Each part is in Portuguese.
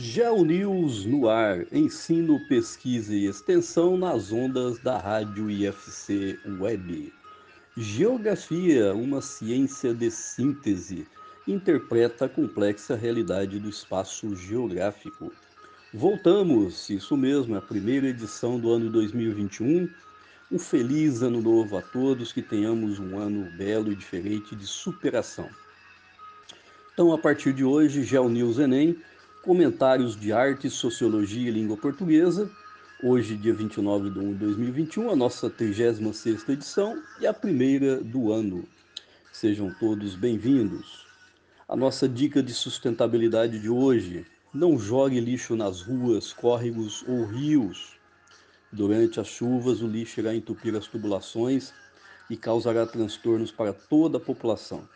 GeoNews no ar, ensino, pesquisa e extensão nas ondas da rádio IFC Web. Geografia, uma ciência de síntese, interpreta a complexa realidade do espaço geográfico. Voltamos, isso mesmo, é a primeira edição do ano 2021. Um feliz ano novo a todos, que tenhamos um ano belo e diferente de superação. Então, a partir de hoje, GeoNews Enem comentários de arte, sociologia e língua portuguesa. Hoje, dia 29 de 1 de 2021, a nossa 36ª edição e a primeira do ano. Sejam todos bem-vindos. A nossa dica de sustentabilidade de hoje, não jogue lixo nas ruas, córregos ou rios. Durante as chuvas, o lixo irá entupir as tubulações e causará transtornos para toda a população,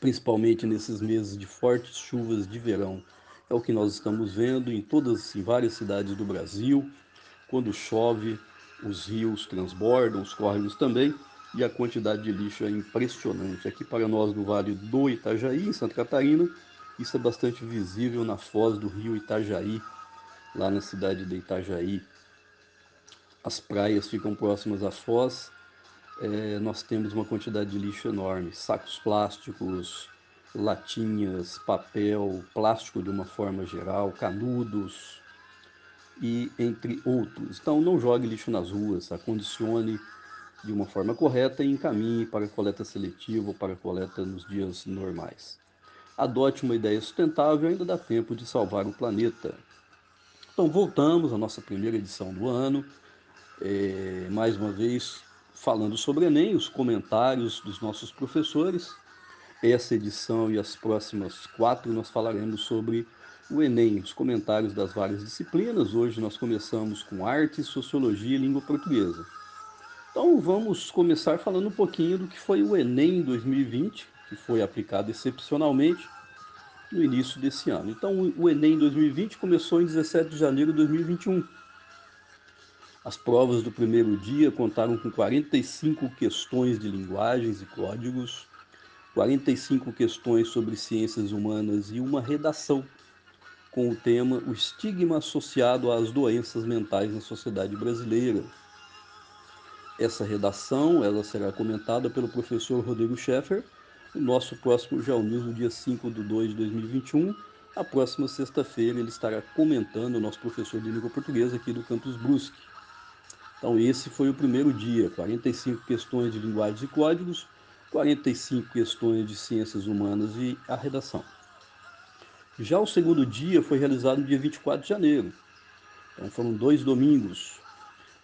principalmente nesses meses de fortes chuvas de verão é o que nós estamos vendo em todas, em várias cidades do Brasil. Quando chove, os rios transbordam, os córregos também, e a quantidade de lixo é impressionante. Aqui para nós no Vale do Itajaí, em Santa Catarina, isso é bastante visível na foz do rio Itajaí, lá na cidade de Itajaí. As praias ficam próximas à foz, é, nós temos uma quantidade de lixo enorme, sacos plásticos, latinhas, papel, plástico de uma forma geral, canudos e entre outros. Então não jogue lixo nas ruas, acondicione de uma forma correta e encaminhe para coleta seletiva ou para coleta nos dias normais. Adote uma ideia sustentável, ainda dá tempo de salvar o planeta. Então voltamos à nossa primeira edição do ano, é, mais uma vez falando sobre Enem, os comentários dos nossos professores essa edição e as próximas quatro nós falaremos sobre o Enem, os comentários das várias disciplinas. Hoje nós começamos com arte, sociologia e língua portuguesa. Então vamos começar falando um pouquinho do que foi o Enem 2020, que foi aplicado excepcionalmente no início desse ano. Então o Enem 2020 começou em 17 de janeiro de 2021. As provas do primeiro dia contaram com 45 questões de linguagens e códigos, 45 questões sobre ciências humanas e uma redação com o tema O estigma associado às doenças mentais na sociedade brasileira. Essa redação ela será comentada pelo professor Rodrigo Schaeffer no nosso próximo News, no dia 5 de 2 de 2021. A próxima sexta-feira ele estará comentando, o nosso professor de língua portuguesa aqui do Campus Brusque. Então esse foi o primeiro dia, 45 questões de linguagens e códigos, 45 questões de ciências humanas e a redação. Já o segundo dia foi realizado no dia 24 de janeiro. Então foram dois domingos.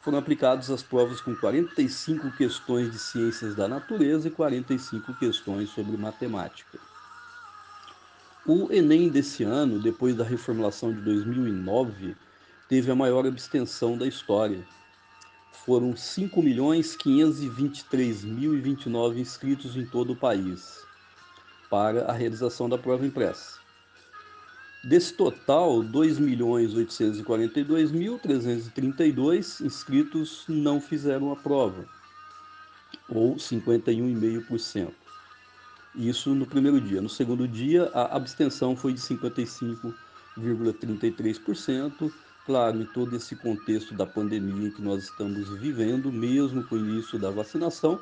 Foram aplicadas as provas com 45 questões de ciências da natureza e 45 questões sobre matemática. O Enem desse ano, depois da reformulação de 2009, teve a maior abstenção da história, foram 5.523.029 inscritos em todo o país para a realização da prova impressa. Desse total, 2.842.332 inscritos não fizeram a prova, ou 51,5%. Isso no primeiro dia. No segundo dia, a abstenção foi de 55,33%, Claro, em todo esse contexto da pandemia que nós estamos vivendo, mesmo com o início da vacinação,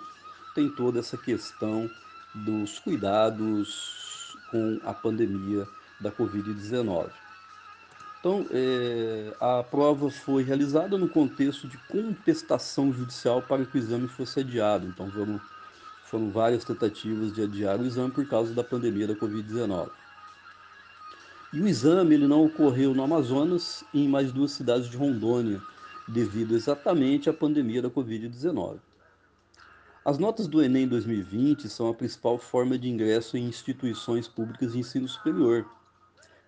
tem toda essa questão dos cuidados com a pandemia da Covid-19. Então, é, a prova foi realizada no contexto de contestação judicial para que o exame fosse adiado. Então, foram, foram várias tentativas de adiar o exame por causa da pandemia da Covid-19. E o exame ele não ocorreu no Amazonas e em mais duas cidades de Rondônia, devido exatamente à pandemia da Covid-19. As notas do Enem 2020 são a principal forma de ingresso em instituições públicas de ensino superior,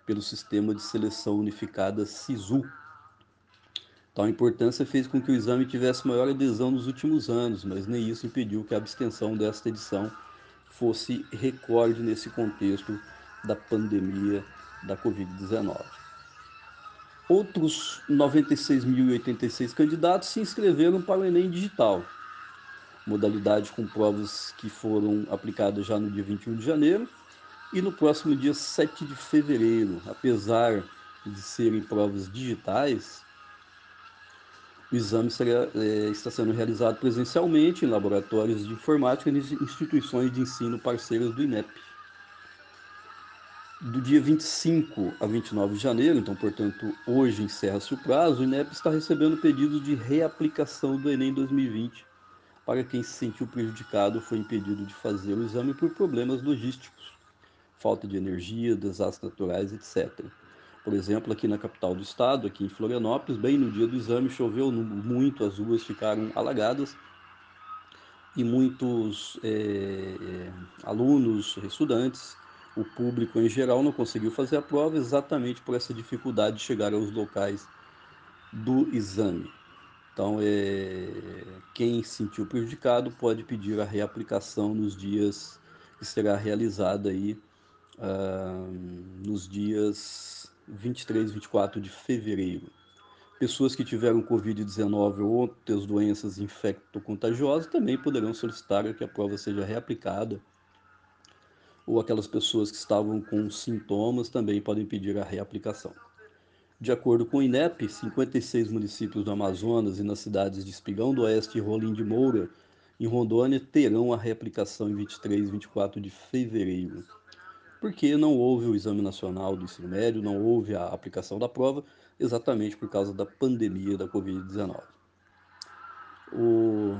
pelo sistema de seleção unificada SISU. Tal importância fez com que o exame tivesse maior adesão nos últimos anos, mas nem isso impediu que a abstenção desta edição fosse recorde nesse contexto da pandemia da Covid-19. Outros 96.086 candidatos se inscreveram para o Enem Digital, modalidade com provas que foram aplicadas já no dia 21 de janeiro e no próximo dia 7 de fevereiro. Apesar de serem provas digitais, o exame é, está sendo realizado presencialmente em laboratórios de informática e instituições de ensino parceiras do INEP. Do dia 25 a 29 de janeiro, então, portanto, hoje encerra-se o prazo, o INEP está recebendo pedidos de reaplicação do Enem 2020 para quem se sentiu prejudicado ou foi impedido de fazer o exame por problemas logísticos, falta de energia, desastres naturais, etc. Por exemplo, aqui na capital do estado, aqui em Florianópolis, bem no dia do exame choveu muito, as ruas ficaram alagadas e muitos é, alunos, estudantes, o público em geral não conseguiu fazer a prova exatamente por essa dificuldade de chegar aos locais do exame. Então, é, quem se sentiu prejudicado pode pedir a reaplicação nos dias que será realizada aí ah, nos dias 23 e 24 de fevereiro. Pessoas que tiveram Covid-19 ou outras doenças infecto-contagiosas também poderão solicitar que a prova seja reaplicada. Ou aquelas pessoas que estavam com sintomas também podem pedir a reaplicação. De acordo com o INEP, 56 municípios do Amazonas e nas cidades de Espigão do Oeste e Rolim de Moura, em Rondônia, terão a reaplicação em 23 e 24 de fevereiro. Porque não houve o Exame Nacional do Ensino Médio, não houve a aplicação da prova, exatamente por causa da pandemia da Covid-19. O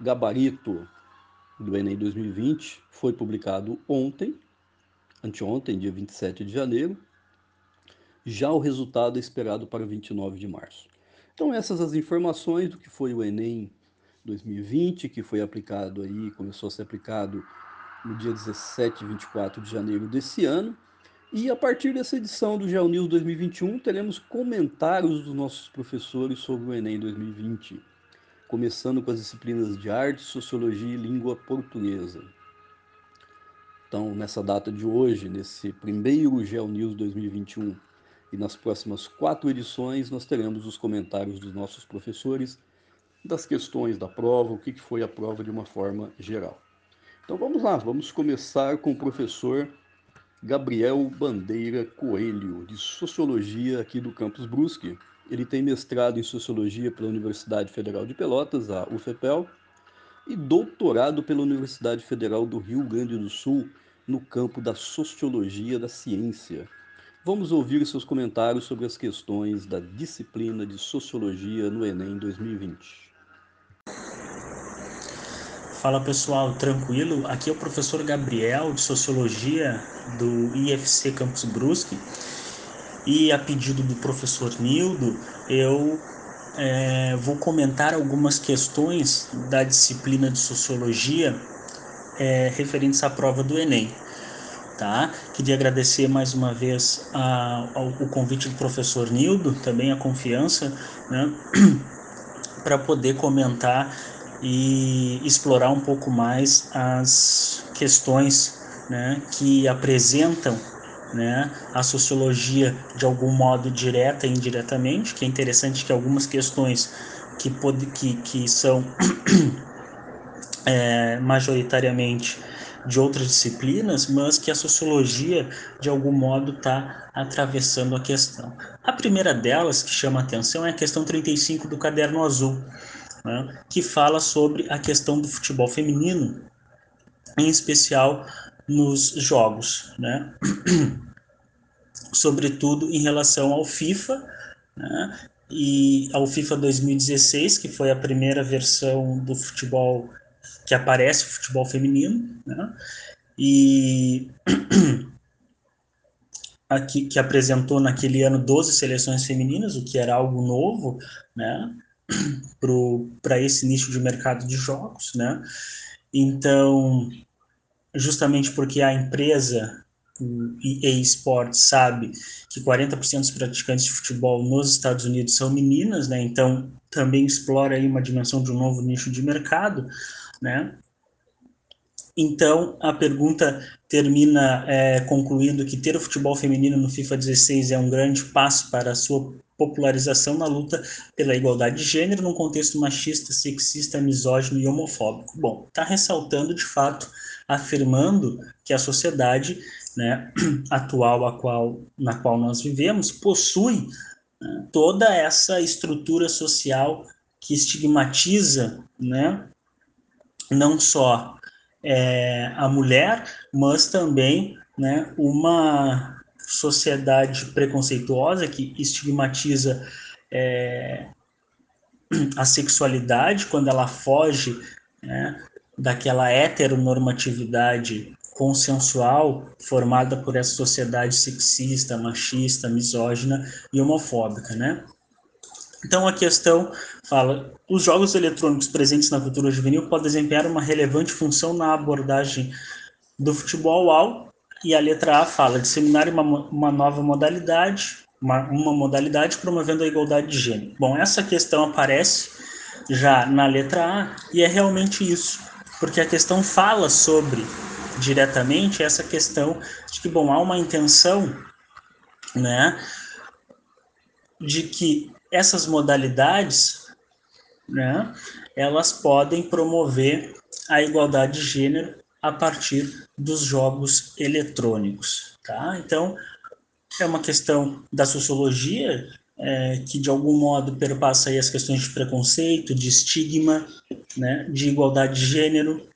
gabarito do Enem 2020 foi publicado ontem, anteontem, dia 27 de janeiro, já o resultado é esperado para 29 de março. Então essas as informações do que foi o Enem 2020, que foi aplicado aí, começou a ser aplicado no dia 17 e 24 de janeiro desse ano. E a partir dessa edição do Geo News 2021, teremos comentários dos nossos professores sobre o Enem 2020, começando com as disciplinas de arte, sociologia e língua portuguesa. Então, nessa data de hoje, nesse primeiro Geo News 2021, e nas próximas quatro edições nós teremos os comentários dos nossos professores das questões da prova, o que foi a prova de uma forma geral. Então vamos lá, vamos começar com o professor Gabriel Bandeira Coelho, de Sociologia aqui do Campus Brusque. Ele tem mestrado em Sociologia pela Universidade Federal de Pelotas, a UFPEL, e doutorado pela Universidade Federal do Rio Grande do Sul, no campo da Sociologia da Ciência. Vamos ouvir seus comentários sobre as questões da disciplina de Sociologia no Enem 2020. Fala pessoal, tranquilo? Aqui é o professor Gabriel de Sociologia do IFC Campus Brusque e a pedido do professor Nildo eu é, vou comentar algumas questões da disciplina de Sociologia é, referentes à prova do Enem tá? Queria agradecer mais uma vez a, ao, o convite do professor Nildo, também a confiança, né? para poder comentar e explorar um pouco mais as questões né, que apresentam né, a sociologia de algum modo direta e indiretamente, que é interessante que algumas questões que, pode, que, que são é, majoritariamente de outras disciplinas, mas que a sociologia, de algum modo, está atravessando a questão. A primeira delas, que chama a atenção, é a questão 35 do Caderno Azul, né, que fala sobre a questão do futebol feminino, em especial nos jogos, né? sobretudo em relação ao FIFA, né? e ao FIFA 2016, que foi a primeira versão do futebol que aparece o futebol feminino, né? E aqui que apresentou naquele ano 12 seleções femininas, o que era algo novo, né? Para esse nicho de mercado de jogos, né? Então, justamente porque a empresa o EA Sports sabe que 40% dos praticantes de futebol nos Estados Unidos são meninas, né? Então também explora aí uma dimensão de um novo nicho de mercado né? Então, a pergunta termina é, concluindo que ter o futebol feminino no FIFA 16 é um grande passo para a sua popularização na luta pela igualdade de gênero num contexto machista, sexista, misógino e homofóbico. Bom, está ressaltando de fato, afirmando que a sociedade né, atual a qual, na qual nós vivemos possui né, toda essa estrutura social que estigmatiza né, não só é, a mulher, mas também né, uma sociedade preconceituosa que estigmatiza é, a sexualidade quando ela foge né, daquela heteronormatividade consensual formada por essa sociedade sexista, machista, misógina e homofóbica, né? Então a questão fala: os jogos eletrônicos presentes na cultura juvenil podem desempenhar uma relevante função na abordagem do futebol ao e a letra A fala disseminar uma, uma nova modalidade, uma, uma modalidade promovendo a igualdade de gênero. Bom, essa questão aparece já na letra A e é realmente isso, porque a questão fala sobre diretamente essa questão de que bom há uma intenção, né, de que essas modalidades, né, elas podem promover a igualdade de gênero a partir dos jogos eletrônicos, tá? Então, é uma questão da sociologia é, que de algum modo perpassa aí as questões de preconceito, de estigma, né, de igualdade de gênero,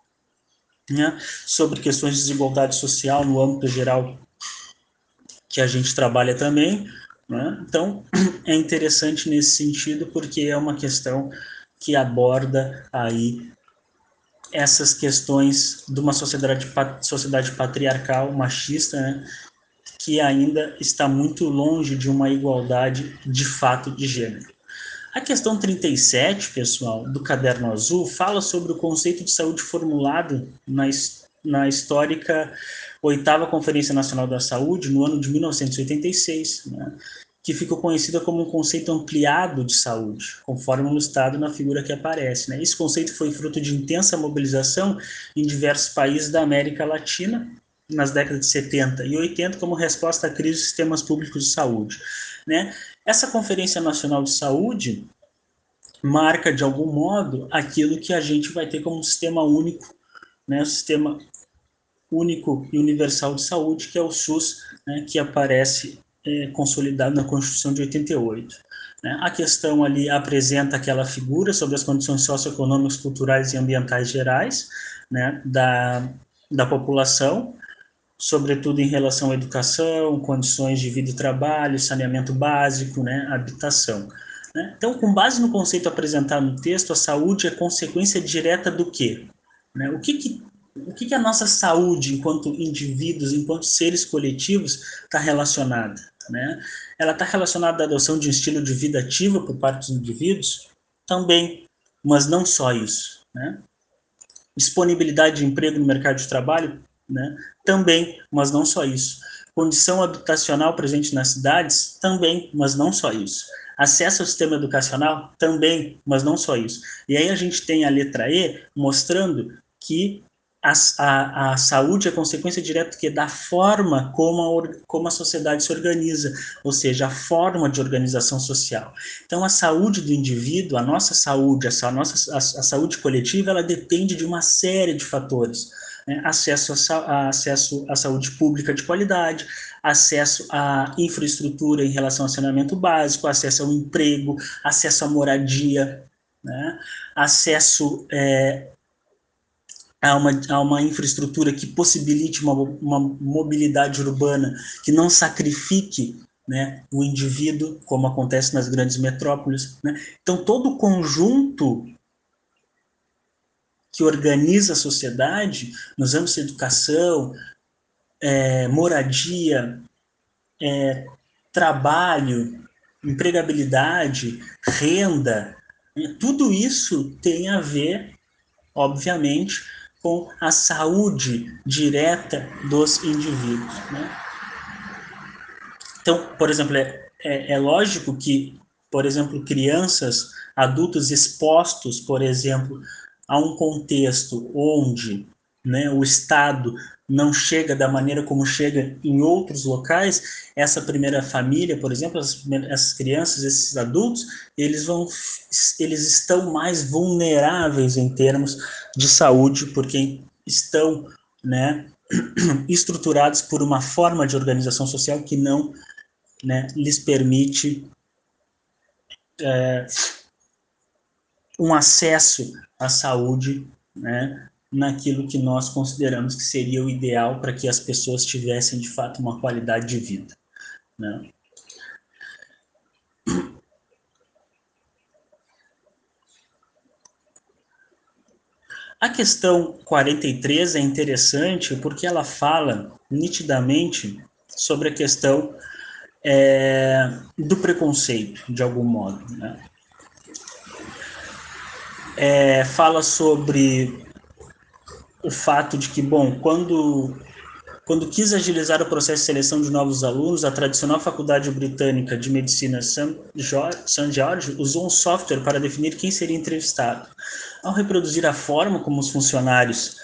né, sobre questões de desigualdade social no âmbito geral que a gente trabalha também, né? Então, é interessante nesse sentido, porque é uma questão que aborda aí essas questões de uma sociedade, sociedade patriarcal, machista, né? que ainda está muito longe de uma igualdade de fato de gênero. A questão 37, pessoal, do caderno azul, fala sobre o conceito de saúde formulado na, na histórica oitava Conferência Nacional da Saúde, no ano de 1986, né, que ficou conhecida como um conceito ampliado de saúde, conforme ilustrado na figura que aparece. Né. Esse conceito foi fruto de intensa mobilização em diversos países da América Latina, nas décadas de 70 e 80, como resposta à crise dos sistemas públicos de saúde. Né. Essa Conferência Nacional de Saúde marca, de algum modo, aquilo que a gente vai ter como um sistema único, né, o sistema único e universal de saúde, que é o SUS, né, que aparece é, consolidado na Constituição de 88. Né. A questão ali apresenta aquela figura sobre as condições socioeconômicas, culturais e ambientais gerais né, da, da população, sobretudo em relação à educação, condições de vida e trabalho, saneamento básico, né, habitação. Né. Então, com base no conceito apresentado no texto, a saúde é consequência direta do quê? Né? O que, que o que, que a nossa saúde, enquanto indivíduos, enquanto seres coletivos, está relacionada? Né? Ela está relacionada à adoção de um estilo de vida ativa por parte dos indivíduos? Também, mas não só isso. Né? Disponibilidade de emprego no mercado de trabalho? Né? Também, mas não só isso. Condição habitacional presente nas cidades? Também, mas não só isso. Acesso ao sistema educacional? Também, mas não só isso. E aí a gente tem a letra E mostrando que a, a, a, saúde é consequência direta que da forma como a, como a sociedade se organiza, ou seja, a forma de organização social. Então, a saúde do indivíduo, a nossa saúde, a, a nossa a, saúde coletiva, ela depende de uma série de fatores. Né? Acesso, a, acesso à saúde pública de qualidade, acesso à infraestrutura em relação ao saneamento básico, acesso ao emprego, acesso à moradia, né? acesso é, a uma, a uma infraestrutura que possibilite uma, uma mobilidade urbana que não sacrifique né, o indivíduo, como acontece nas grandes metrópoles. Né? Então, todo o conjunto que organiza a sociedade, nos âmbitos de educação, é, moradia, é, trabalho, empregabilidade, renda, né? tudo isso tem a ver, obviamente, com a saúde direta dos indivíduos. Né? Então, por exemplo, é, é, é lógico que, por exemplo, crianças, adultos expostos, por exemplo, a um contexto onde né, o Estado não chega da maneira como chega em outros locais, essa primeira família, por exemplo, essas, crianças, esses adultos, eles vão, eles estão mais vulneráveis em termos de saúde, porque estão, né, estruturados por uma forma de organização social que não né, lhes permite é, um acesso à saúde né, naquilo que nós consideramos que seria o ideal para que as pessoas tivessem de fato uma qualidade de vida. Né? A questão 43 é interessante porque ela fala nitidamente sobre a questão é, do preconceito, de algum modo. Né? É, fala sobre o fato de que, bom, quando quando quis agilizar o processo de seleção de novos alunos, a tradicional Faculdade Britânica de Medicina St. George usou um software para definir quem seria entrevistado. Ao reproduzir a forma como os funcionários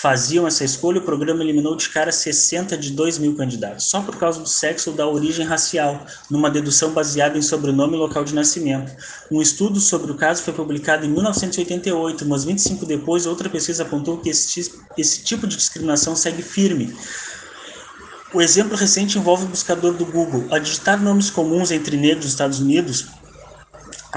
faziam essa escolha, o programa eliminou de cara 60 de 2 mil candidatos, só por causa do sexo ou da origem racial, numa dedução baseada em sobrenome e local de nascimento. Um estudo sobre o caso foi publicado em 1988, mas 25 depois, outra pesquisa apontou que esse, esse tipo de discriminação segue firme. O exemplo recente envolve o buscador do Google. A digitar nomes comuns entre negros nos Estados Unidos,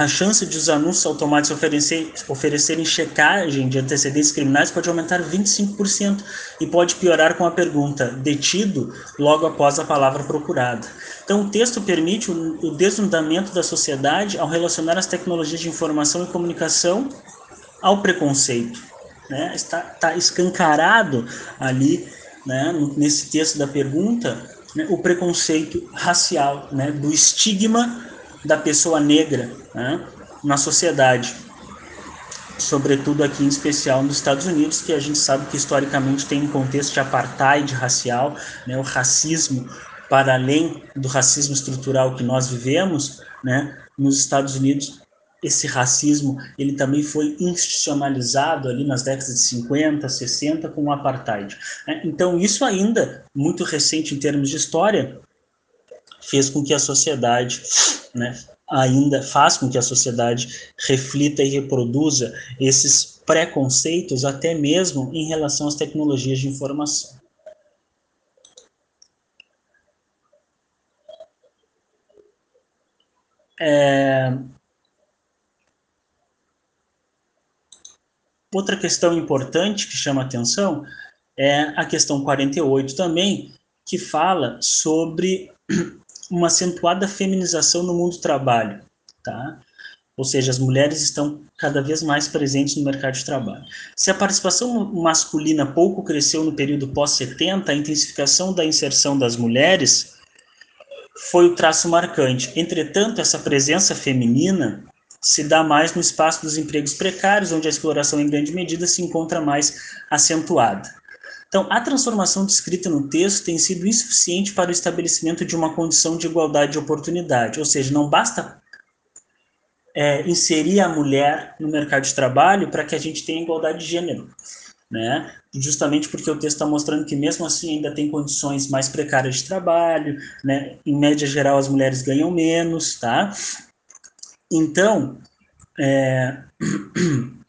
a chance de os anúncios automáticos oferecer, oferecerem checagem de antecedentes criminais pode aumentar 25% e pode piorar com a pergunta detido logo após a palavra procurada. Então, o texto permite o, o desnudamento da sociedade ao relacionar as tecnologias de informação e comunicação ao preconceito. Né? Está, está escancarado ali, né, nesse texto da pergunta, né, o preconceito racial, né, do estigma da pessoa negra né, na sociedade, sobretudo aqui em especial nos Estados Unidos, que a gente sabe que historicamente tem um contexto de apartheid racial, né, o racismo para além do racismo estrutural que nós vivemos, né, nos Estados Unidos esse racismo ele também foi institucionalizado ali nas décadas de 50, 60 com o apartheid. Né. Então isso ainda muito recente em termos de história fez com que a sociedade, né, ainda faz com que a sociedade reflita e reproduza esses preconceitos até mesmo em relação às tecnologias de informação. É... Outra questão importante que chama atenção é a questão 48 também, que fala sobre uma acentuada feminização no mundo do trabalho, tá? Ou seja, as mulheres estão cada vez mais presentes no mercado de trabalho. Se a participação masculina pouco cresceu no período pós-70, a intensificação da inserção das mulheres foi o traço marcante. Entretanto, essa presença feminina se dá mais no espaço dos empregos precários, onde a exploração em grande medida se encontra mais acentuada. Então, a transformação descrita no texto tem sido insuficiente para o estabelecimento de uma condição de igualdade de oportunidade, ou seja, não basta é, inserir a mulher no mercado de trabalho para que a gente tenha igualdade de gênero, né? Justamente porque o texto está mostrando que mesmo assim ainda tem condições mais precárias de trabalho, né? Em média geral as mulheres ganham menos, tá? Então, é...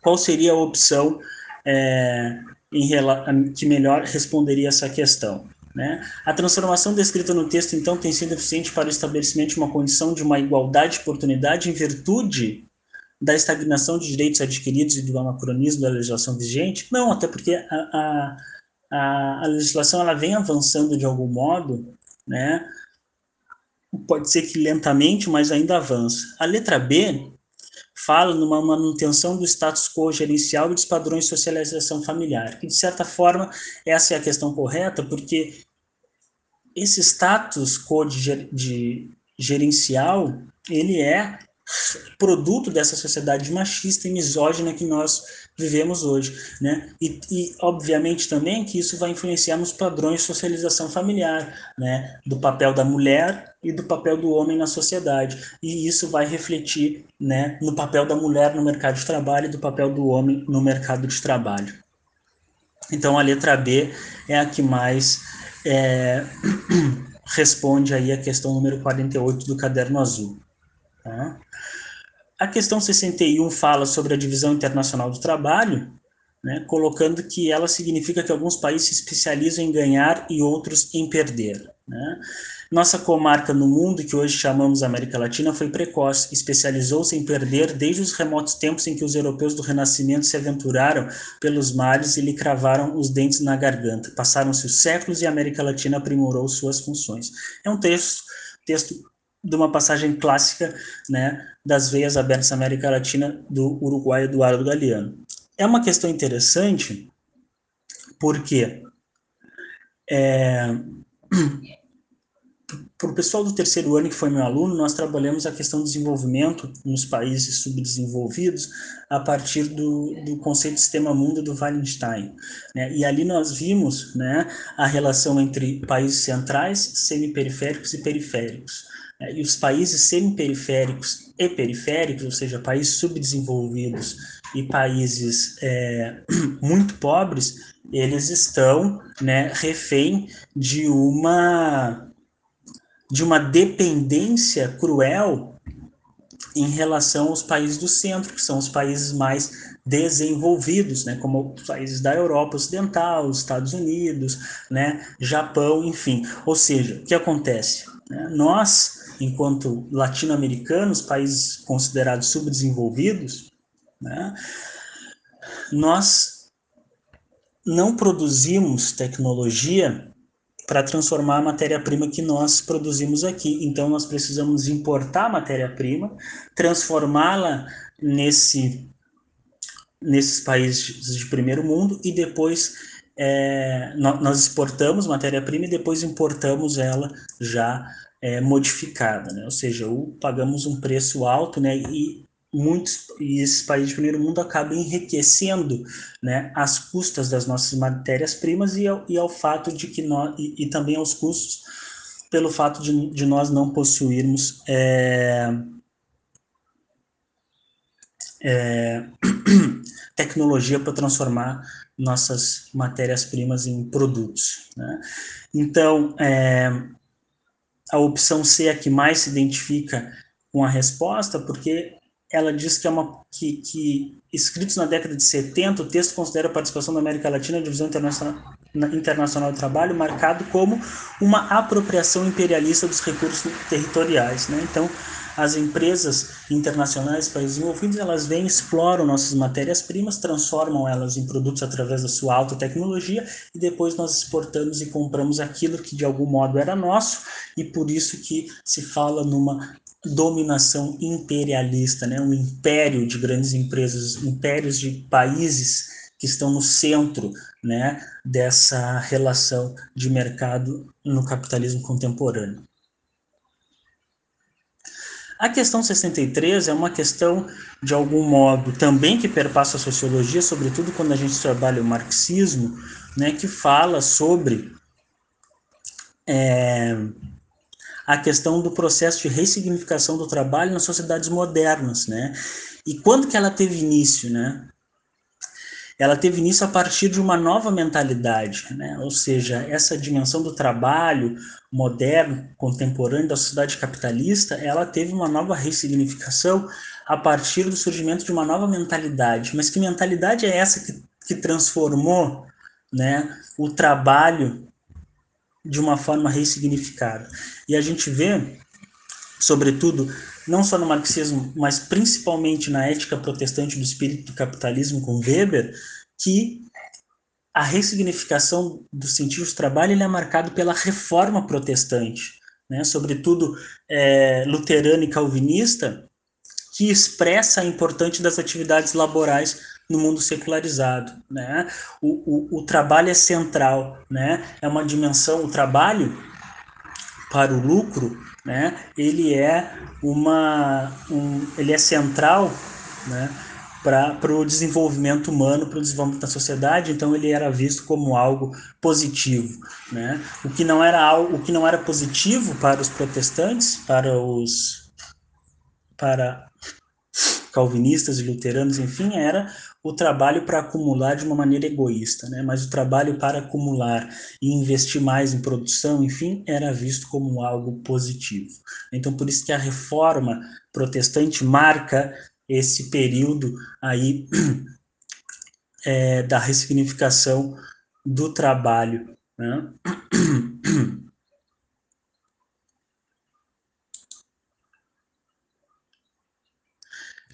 qual seria a opção é, em, que melhor responderia essa questão. Né? A transformação descrita no texto, então, tem sido eficiente para o estabelecimento de uma condição de uma igualdade de oportunidade em virtude da estagnação de direitos adquiridos e do anacronismo da legislação vigente? Não, até porque a, a, a, legislação ela vem avançando de algum modo, né? pode ser que lentamente, mas ainda avança. A letra B fala numa manutenção do status quo gerencial e dos padrões de socialização familiar, que de certa forma essa é a questão correta, porque esse status quo de, de gerencial, ele é produto dessa sociedade machista e misógina que nós vivemos hoje, né? E, e, obviamente também que isso vai influenciar nos padrões de socialização familiar, né? Do papel da mulher e do papel do homem na sociedade. E isso vai refletir, né? No papel da mulher no mercado de trabalho e do papel do homem no mercado de trabalho. Então a letra B é a que mais é, responde aí a questão número 48 do caderno azul. Tá? A questão 61 fala sobre a divisão internacional do trabalho, né, colocando que ela significa que alguns países se especializam em ganhar e outros em perder. Né? Nossa comarca no mundo, que hoje chamamos América Latina, foi precoce, especializou-se em perder desde os remotos tempos em que os europeus do Renascimento se aventuraram pelos mares e lhe cravaram os dentes na garganta. Passaram-se os séculos e a América Latina aprimorou suas funções. É um texto, texto de uma passagem clássica né, das veias abertas da América Latina do Uruguai Eduardo Galeano. É uma questão interessante porque é, para o pessoal do terceiro ano que foi meu aluno, nós trabalhamos a questão do desenvolvimento nos países subdesenvolvidos a partir do, do conceito de sistema mundo do Wallenstein. Né? E ali nós vimos né, a relação entre países centrais, semiperiféricos e periféricos. Né? E os países semiperiféricos e periféricos, ou seja, países subdesenvolvidos e países é, muito pobres, eles estão né, refém de uma de uma dependência cruel em relação aos países do centro, que são os países mais desenvolvidos, né, como os países da Europa Ocidental, os Estados Unidos, né, Japão, enfim. Ou seja, o que acontece? Né? Nós, enquanto latino-americanos, países considerados subdesenvolvidos, né, nós não produzimos tecnologia para transformar a matéria-prima que nós produzimos aqui. Então, nós precisamos importar a matéria-prima, transformá-la nesse, nesses países de primeiro mundo e depois é, nós exportamos matéria-prima e depois importamos ela já é, modificada, né? ou seja, pagamos um preço alto né? e muitos e esses países de primeiro mundo acabam enriquecendo né, as custas das nossas matérias-primas e, ao, e ao fato de que nós e, e, também aos custos pelo fato de, de nós não possuirmos é, é, tecnologia para transformar nossas matérias-primas em produtos. Né? Então, é, a opção C é a que mais se identifica com a resposta, porque ela diz que é uma que, que escritos na década de 70, o texto considera a participação da América Latina na divisão internacional, internacional do trabalho marcado como uma apropriação imperialista dos recursos territoriais, né? Então, as empresas internacionais, países envolvidos, elas vêm, exploram nossas matérias-primas, transformam elas em produtos através da sua alta tecnologia e depois nós exportamos e compramos aquilo que de algum modo era nosso e por isso que se fala numa dominação imperialista, né? um império de grandes empresas, impérios de países que estão no centro né, dessa relação de mercado no capitalismo contemporâneo. A questão 63 é uma questão, de algum modo, também que perpassa a sociologia, sobretudo quando a gente trabalha o marxismo, né, que fala sobre é, a questão do processo de ressignificação do trabalho nas sociedades modernas, né? E quando que ela teve início, né? Ela teve início a partir de uma nova mentalidade, né? Ou seja, essa dimensão do trabalho moderno, contemporâneo da sociedade capitalista, ela teve uma nova ressignificação a partir do surgimento de uma nova mentalidade. Mas que mentalidade é essa que, que transformou, né, o trabalho de uma forma ressignificada. E a gente vê, sobretudo, não só no marxismo, mas principalmente na ética protestante do espírito do capitalismo com Weber, que a ressignificação do sentido de trabalho ele é marcado pela reforma protestante, né? sobretudo é, luterana e calvinista, que expressa a importância das atividades laborais no mundo secularizado, né? O, o, o trabalho é central, né? É uma dimensão, o trabalho para o lucro, né? Ele é uma, um, ele é central, né? para o desenvolvimento humano, para o desenvolvimento da sociedade, então ele era visto como algo positivo, né? O que não era algo, o que não era positivo para os protestantes, para os para calvinistas e luteranos, enfim, era o trabalho para acumular de uma maneira egoísta, né? mas o trabalho para acumular e investir mais em produção, enfim, era visto como algo positivo. Então, por isso que a reforma protestante marca esse período aí é, da ressignificação do trabalho. Né?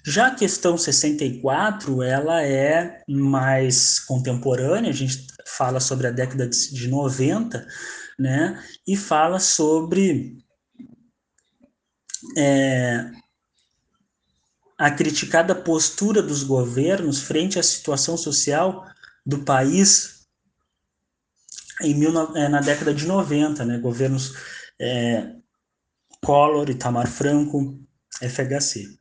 Já a questão 64, ela é mais contemporânea, a gente fala sobre a década de 90, né, e fala sobre é, a criticada postura dos governos frente à situação social do país em mil, é, na década de 90, né, governos é, Collor, Itamar Franco, FHC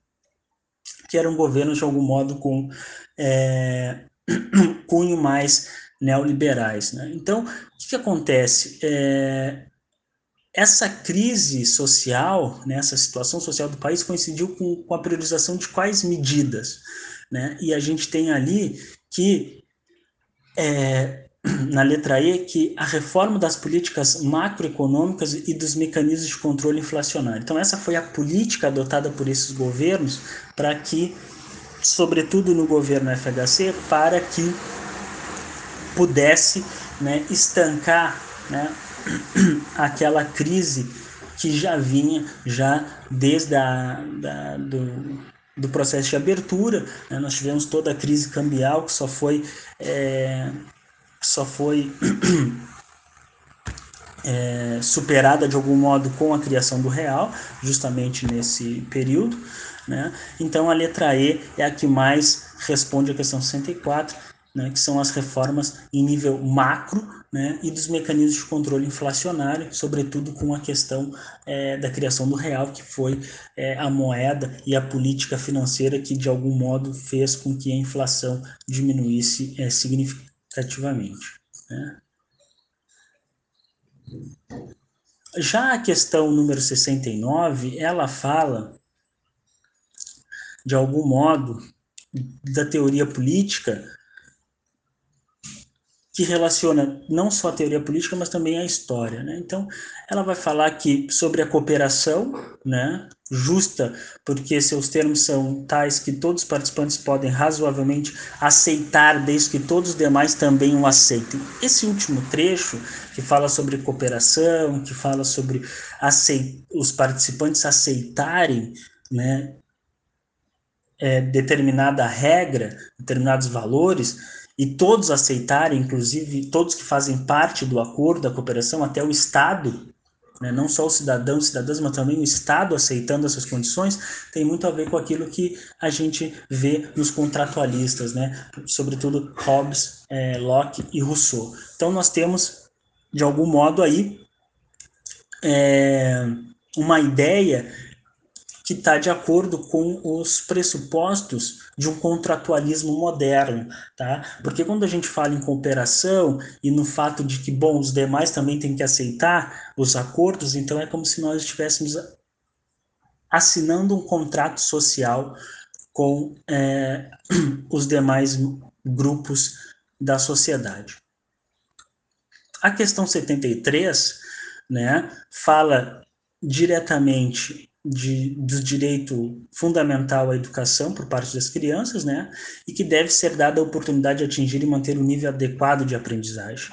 que eram governos de algum modo com é, cunho mais neoliberais. Né? Então, o que, que acontece? É, essa crise social, né, essa situação social do país coincidiu com, com a priorização de quais medidas? Né? E a gente tem ali que é, na letra E que a reforma das políticas macroeconômicas e dos mecanismos de controle inflacionário. Então essa foi a política adotada por esses governos para que, sobretudo no governo FHC, para que pudesse né, estancar né, aquela crise que já vinha já desde a, da, do, do processo de abertura. Né, nós tivemos toda a crise cambial que só foi é, só foi é, superada de algum modo com a criação do real, justamente nesse período. Né? Então a letra E é a que mais responde à questão 64, né, que são as reformas em nível macro né, e dos mecanismos de controle inflacionário, sobretudo com a questão é, da criação do real, que foi é, a moeda e a política financeira que de algum modo fez com que a inflação diminuísse é, significativamente cativamente. Né? Já a questão número 69, ela fala, de algum modo, da teoria política que relaciona não só a teoria política, mas também a história. Né? Então, ela vai falar que sobre a cooperação né, justa, porque seus termos são tais que todos os participantes podem razoavelmente aceitar, desde que todos os demais também o aceitem. Esse último trecho, que fala sobre cooperação, que fala sobre os participantes aceitarem né, é, determinada regra, determinados valores, e todos aceitarem, inclusive todos que fazem parte do acordo da cooperação, até o Estado, né, não só os cidadãos e cidadãs, mas também o Estado aceitando essas condições, tem muito a ver com aquilo que a gente vê nos contratualistas, né, sobretudo Hobbes, é, Locke e Rousseau. Então nós temos, de algum modo aí, é, uma ideia que está de acordo com os pressupostos de um contratualismo moderno, tá? Porque quando a gente fala em cooperação e no fato de que, bom, os demais também têm que aceitar os acordos, então é como se nós estivéssemos assinando um contrato social com é, os demais grupos da sociedade. A questão 73, né, fala diretamente de, do direito fundamental à educação por parte das crianças, né, e que deve ser dada a oportunidade de atingir e manter o um nível adequado de aprendizagem.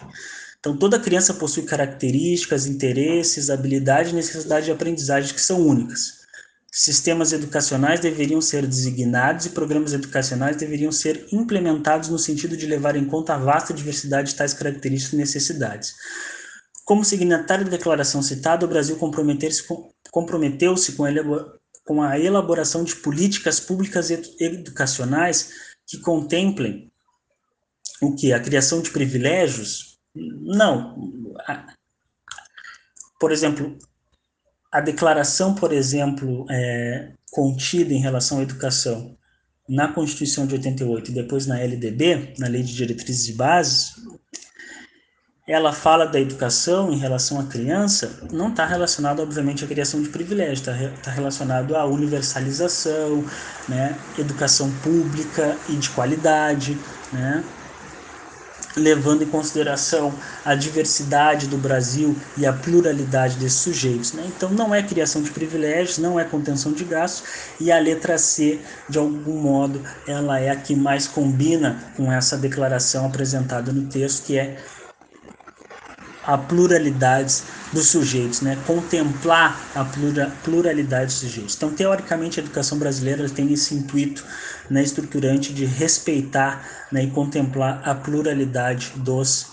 Então, toda criança possui características, interesses, habilidades e necessidades de aprendizagem que são únicas. Sistemas educacionais deveriam ser designados e programas educacionais deveriam ser implementados no sentido de levar em conta a vasta diversidade de tais características e necessidades. Como signatário da declaração citada, o Brasil comprometeu-se com, comprometeu-se com, com a elaboração de políticas públicas educacionais que contemplem o que? A criação de privilégios? Não. Por exemplo, a declaração, por exemplo, é, contida em relação à educação na Constituição de 88 e depois na LDB, na Lei de Diretrizes e Bases, ela fala da educação em relação à criança, não está relacionado, obviamente, à criação de privilégios, está tá relacionado à universalização, né, educação pública e de qualidade, né, levando em consideração a diversidade do Brasil e a pluralidade desses sujeitos. Né? Então, não é criação de privilégios, não é contenção de gastos, e a letra C, de algum modo, ela é a que mais combina com essa declaração apresentada no texto, que é a pluralidade dos sujeitos, né? contemplar a pluralidade dos sujeitos. Então, teoricamente, a educação brasileira tem esse intuito né, estruturante de respeitar né, e contemplar a pluralidade dos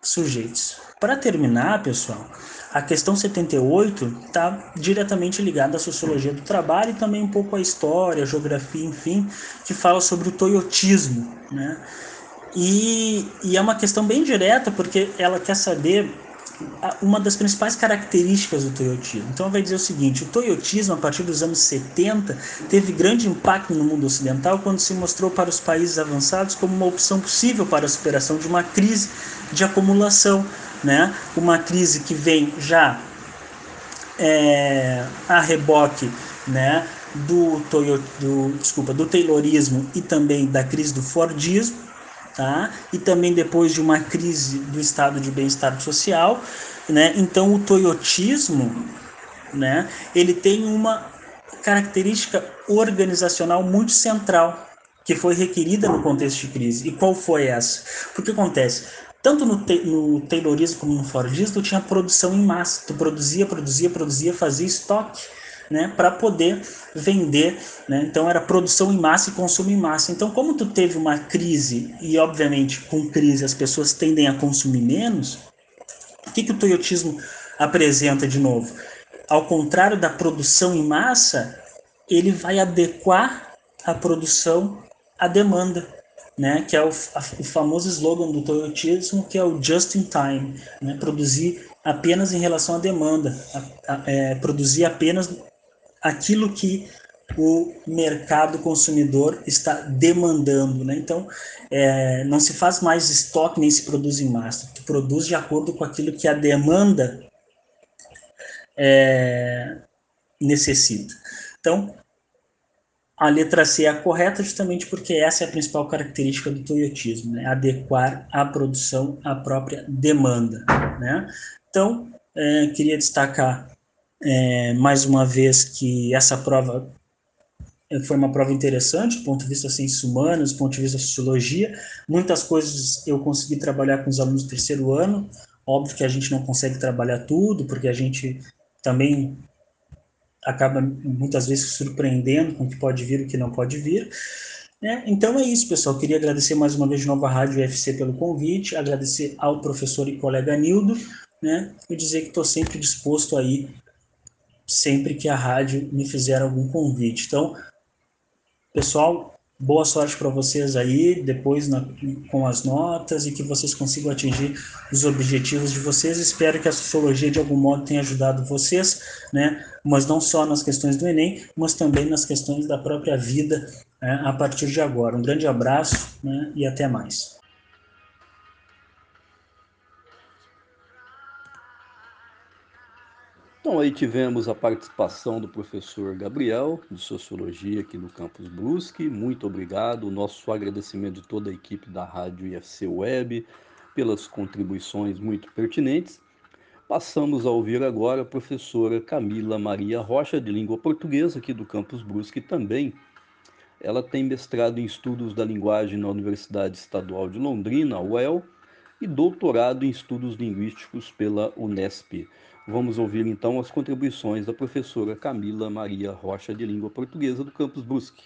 sujeitos. Para terminar, pessoal, a questão 78 está diretamente ligada à sociologia do trabalho e também um pouco à história, à geografia, enfim, que fala sobre o toyotismo. Né? E, e é uma questão bem direta, porque ela quer saber uma das principais características do toyotismo. Então, vai dizer o seguinte: o toyotismo, a partir dos anos 70, teve grande impacto no mundo ocidental quando se mostrou para os países avançados como uma opção possível para a superação de uma crise de acumulação, né? uma crise que vem já é, a reboque né? do, Toyota, do, desculpa, do Taylorismo e também da crise do Fordismo tá? E também depois de uma crise do estado de bem-estar social, né? Então o toyotismo, né? Ele tem uma característica organizacional muito central que foi requerida no contexto de crise. E qual foi essa? Porque acontece, tanto no, te, no Taylorismo como no Fordismo, tu tinha produção em massa. Tu produzia, produzia, produzia, fazia estoque né, para poder vender, né? Então era produção em massa e consumo em massa. Então, como tu teve uma crise e obviamente com crise as pessoas tendem a consumir menos, o que que o toyotismo apresenta de novo? Ao contrário da produção em massa, ele vai adequar a produção à demanda, né? Que é o, a, o famoso slogan do toyotismo, que é o just in time, né? Produzir apenas em relação à demanda, a, a, é, produzir apenas aquilo que o mercado consumidor está demandando, né? Então, é, não se faz mais estoque nem se produz em massa, tu produz de acordo com aquilo que a demanda é, necessita. Então, a letra C é a correta justamente porque essa é a principal característica do toyotismo, né? adequar a produção à própria demanda, né? Então, é, queria destacar é, mais uma vez que essa prova foi uma prova interessante do ponto de vista ciências humanas, do ponto de vista sociologia. Muitas coisas eu consegui trabalhar com os alunos do terceiro ano. Óbvio que a gente não consegue trabalhar tudo, porque a gente também acaba muitas vezes surpreendendo com o que pode vir e o que não pode vir. É, então é isso, pessoal. Queria agradecer mais uma vez de novo à Rádio UFC pelo convite, agradecer ao professor e colega Nildo, né, e dizer que estou sempre disposto aí sempre que a rádio me fizer algum convite. Então, pessoal, boa sorte para vocês aí, depois na, com as notas e que vocês consigam atingir os objetivos de vocês. Espero que a sociologia de algum modo tenha ajudado vocês, né? Mas não só nas questões do Enem, mas também nas questões da própria vida né? a partir de agora. Um grande abraço né? e até mais. Então aí tivemos a participação do professor Gabriel, de Sociologia aqui no Campus Brusque. Muito obrigado. O nosso agradecimento de toda a equipe da Rádio IFC Web pelas contribuições muito pertinentes. Passamos a ouvir agora a professora Camila Maria Rocha, de Língua Portuguesa, aqui do Campus Brusque também. Ela tem mestrado em Estudos da Linguagem na Universidade Estadual de Londrina, UEL, e doutorado em Estudos Linguísticos pela Unesp. Vamos ouvir então as contribuições da professora Camila Maria Rocha de Língua Portuguesa do Campus Brusque.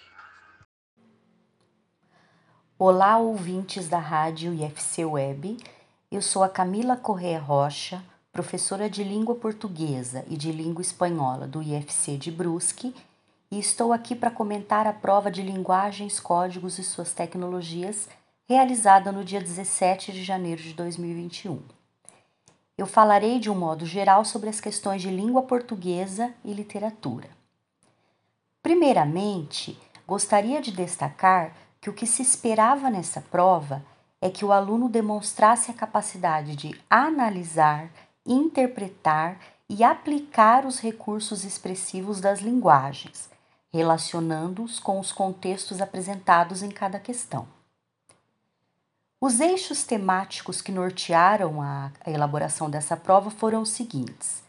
Olá, ouvintes da Rádio IFC Web. Eu sou a Camila Correa Rocha, professora de Língua Portuguesa e de Língua Espanhola do IFC de Brusque, e estou aqui para comentar a prova de Linguagens, Códigos e suas Tecnologias realizada no dia 17 de janeiro de 2021 eu falarei de um modo geral sobre as questões de língua portuguesa e literatura. Primeiramente, gostaria de destacar que o que se esperava nessa prova é que o aluno demonstrasse a capacidade de analisar, interpretar e aplicar os recursos expressivos das linguagens, relacionando-os com os contextos apresentados em cada questão. Os eixos temáticos que nortearam a, a elaboração dessa prova foram os seguintes.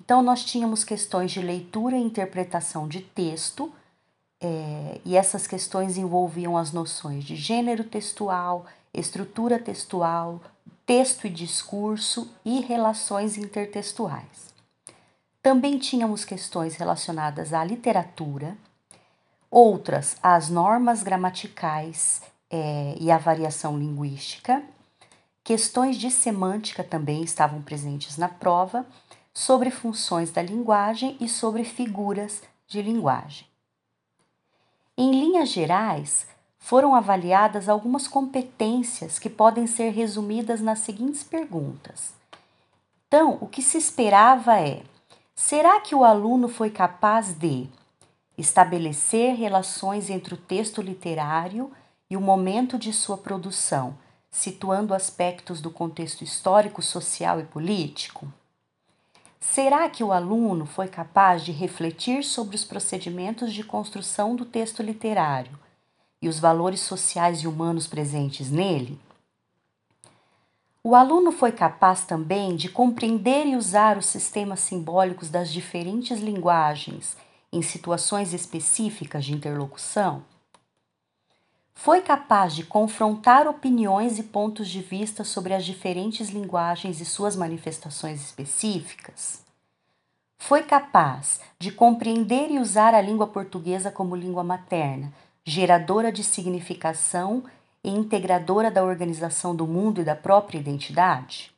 Então, nós tínhamos questões de leitura e interpretação de texto, é, e essas questões envolviam as noções de gênero textual, estrutura textual, texto e discurso e relações intertextuais. Também tínhamos questões relacionadas à literatura, outras às normas gramaticais é, e a variação linguística. Questões de semântica também estavam presentes na prova, sobre funções da linguagem e sobre figuras de linguagem. Em linhas gerais, foram avaliadas algumas competências que podem ser resumidas nas seguintes perguntas. Então, o que se esperava é: será que o aluno foi capaz de estabelecer relações entre o texto literário e o momento de sua produção, situando aspectos do contexto histórico, social e político? Será que o aluno foi capaz de refletir sobre os procedimentos de construção do texto literário e os valores sociais e humanos presentes nele? O aluno foi capaz também de compreender e usar os sistemas simbólicos das diferentes linguagens em situações específicas de interlocução? Foi capaz de confrontar opiniões e pontos de vista sobre as diferentes linguagens e suas manifestações específicas? Foi capaz de compreender e usar a língua portuguesa como língua materna, geradora de significação e integradora da organização do mundo e da própria identidade?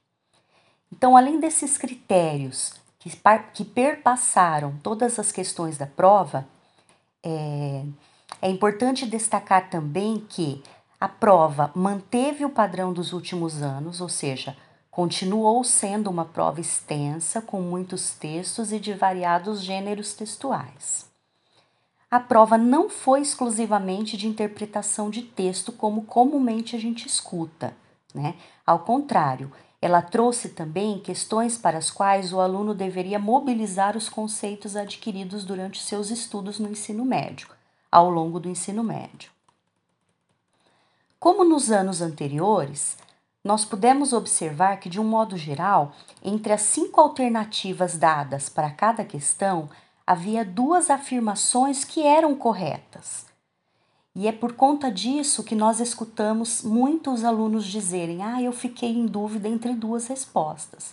Então, além desses critérios que, que perpassaram todas as questões da prova, é, é importante destacar também que a prova manteve o padrão dos últimos anos, ou seja, continuou sendo uma prova extensa, com muitos textos e de variados gêneros textuais. A prova não foi exclusivamente de interpretação de texto, como comumente a gente escuta, né? Ao contrário, ela trouxe também questões para as quais o aluno deveria mobilizar os conceitos adquiridos durante seus estudos no ensino médio ao longo do ensino médio. Como nos anos anteriores, nós pudemos observar que, de um modo geral, entre as cinco alternativas dadas para cada questão, havia duas afirmações que eram corretas. E é por conta disso que nós escutamos muitos alunos dizerem: Ah, eu fiquei em dúvida entre duas respostas.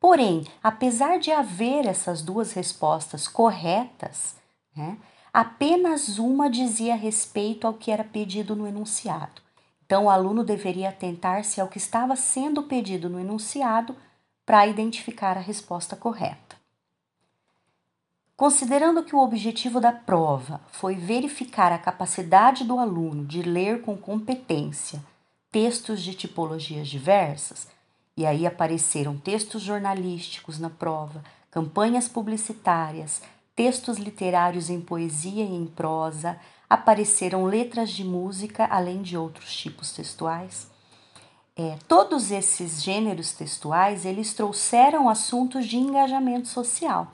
Porém, apesar de haver essas duas respostas corretas, né, apenas uma dizia respeito ao que era pedido no enunciado. Então, o aluno deveria atentar-se ao que estava sendo pedido no enunciado para identificar a resposta correta. Considerando que o objetivo da prova foi verificar a capacidade do aluno de ler com competência textos de tipologias diversas, e aí apareceram textos jornalísticos na prova, campanhas publicitárias, textos literários em poesia e em prosa, apareceram letras de música, além de outros tipos textuais. É, todos esses gêneros textuais eles trouxeram assuntos de engajamento social,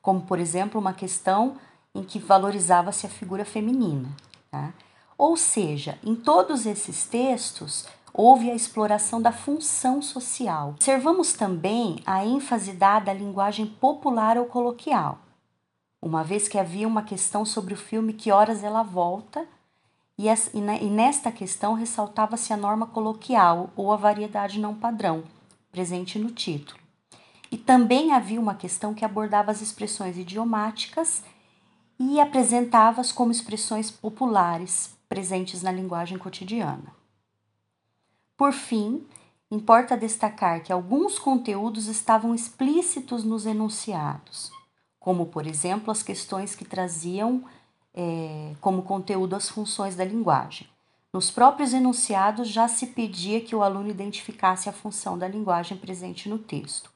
como por exemplo uma questão em que valorizava-se a figura feminina. Tá? Ou seja, em todos esses textos houve a exploração da função social. Observamos também a ênfase dada à linguagem popular ou coloquial uma vez que havia uma questão sobre o filme Que Horas Ela Volta, e, e nesta questão ressaltava-se a norma coloquial ou a variedade não padrão, presente no título. E também havia uma questão que abordava as expressões idiomáticas e apresentava-as como expressões populares presentes na linguagem cotidiana. Por fim, importa destacar que alguns conteúdos estavam explícitos nos enunciados como, por exemplo, as questões que traziam é, como conteúdo as funções da linguagem. Nos próprios enunciados já se pedia que o aluno identificasse a função da linguagem presente no texto.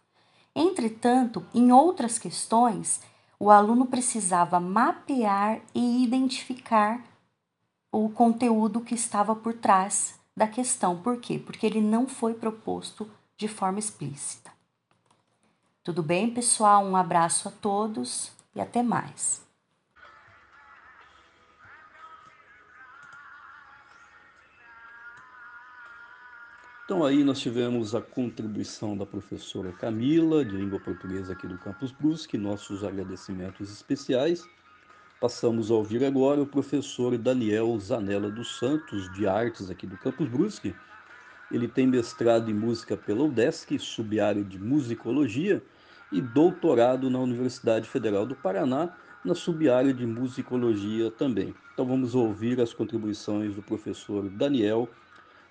Entretanto, em outras questões, o aluno precisava mapear e identificar o conteúdo que estava por trás da questão. Por quê? Porque ele não foi proposto de forma explícita. Tudo bem, pessoal? Um abraço a todos e até mais. Então aí nós tivemos a contribuição da professora Camila, de língua portuguesa aqui do Campus Brusque, nossos agradecimentos especiais. Passamos a ouvir agora o professor Daniel Zanella dos Santos, de artes aqui do Campus Brusque. Ele tem mestrado em música pela UDESC, subárea de musicologia, e doutorado na Universidade Federal do Paraná, na subárea de musicologia também. Então vamos ouvir as contribuições do professor Daniel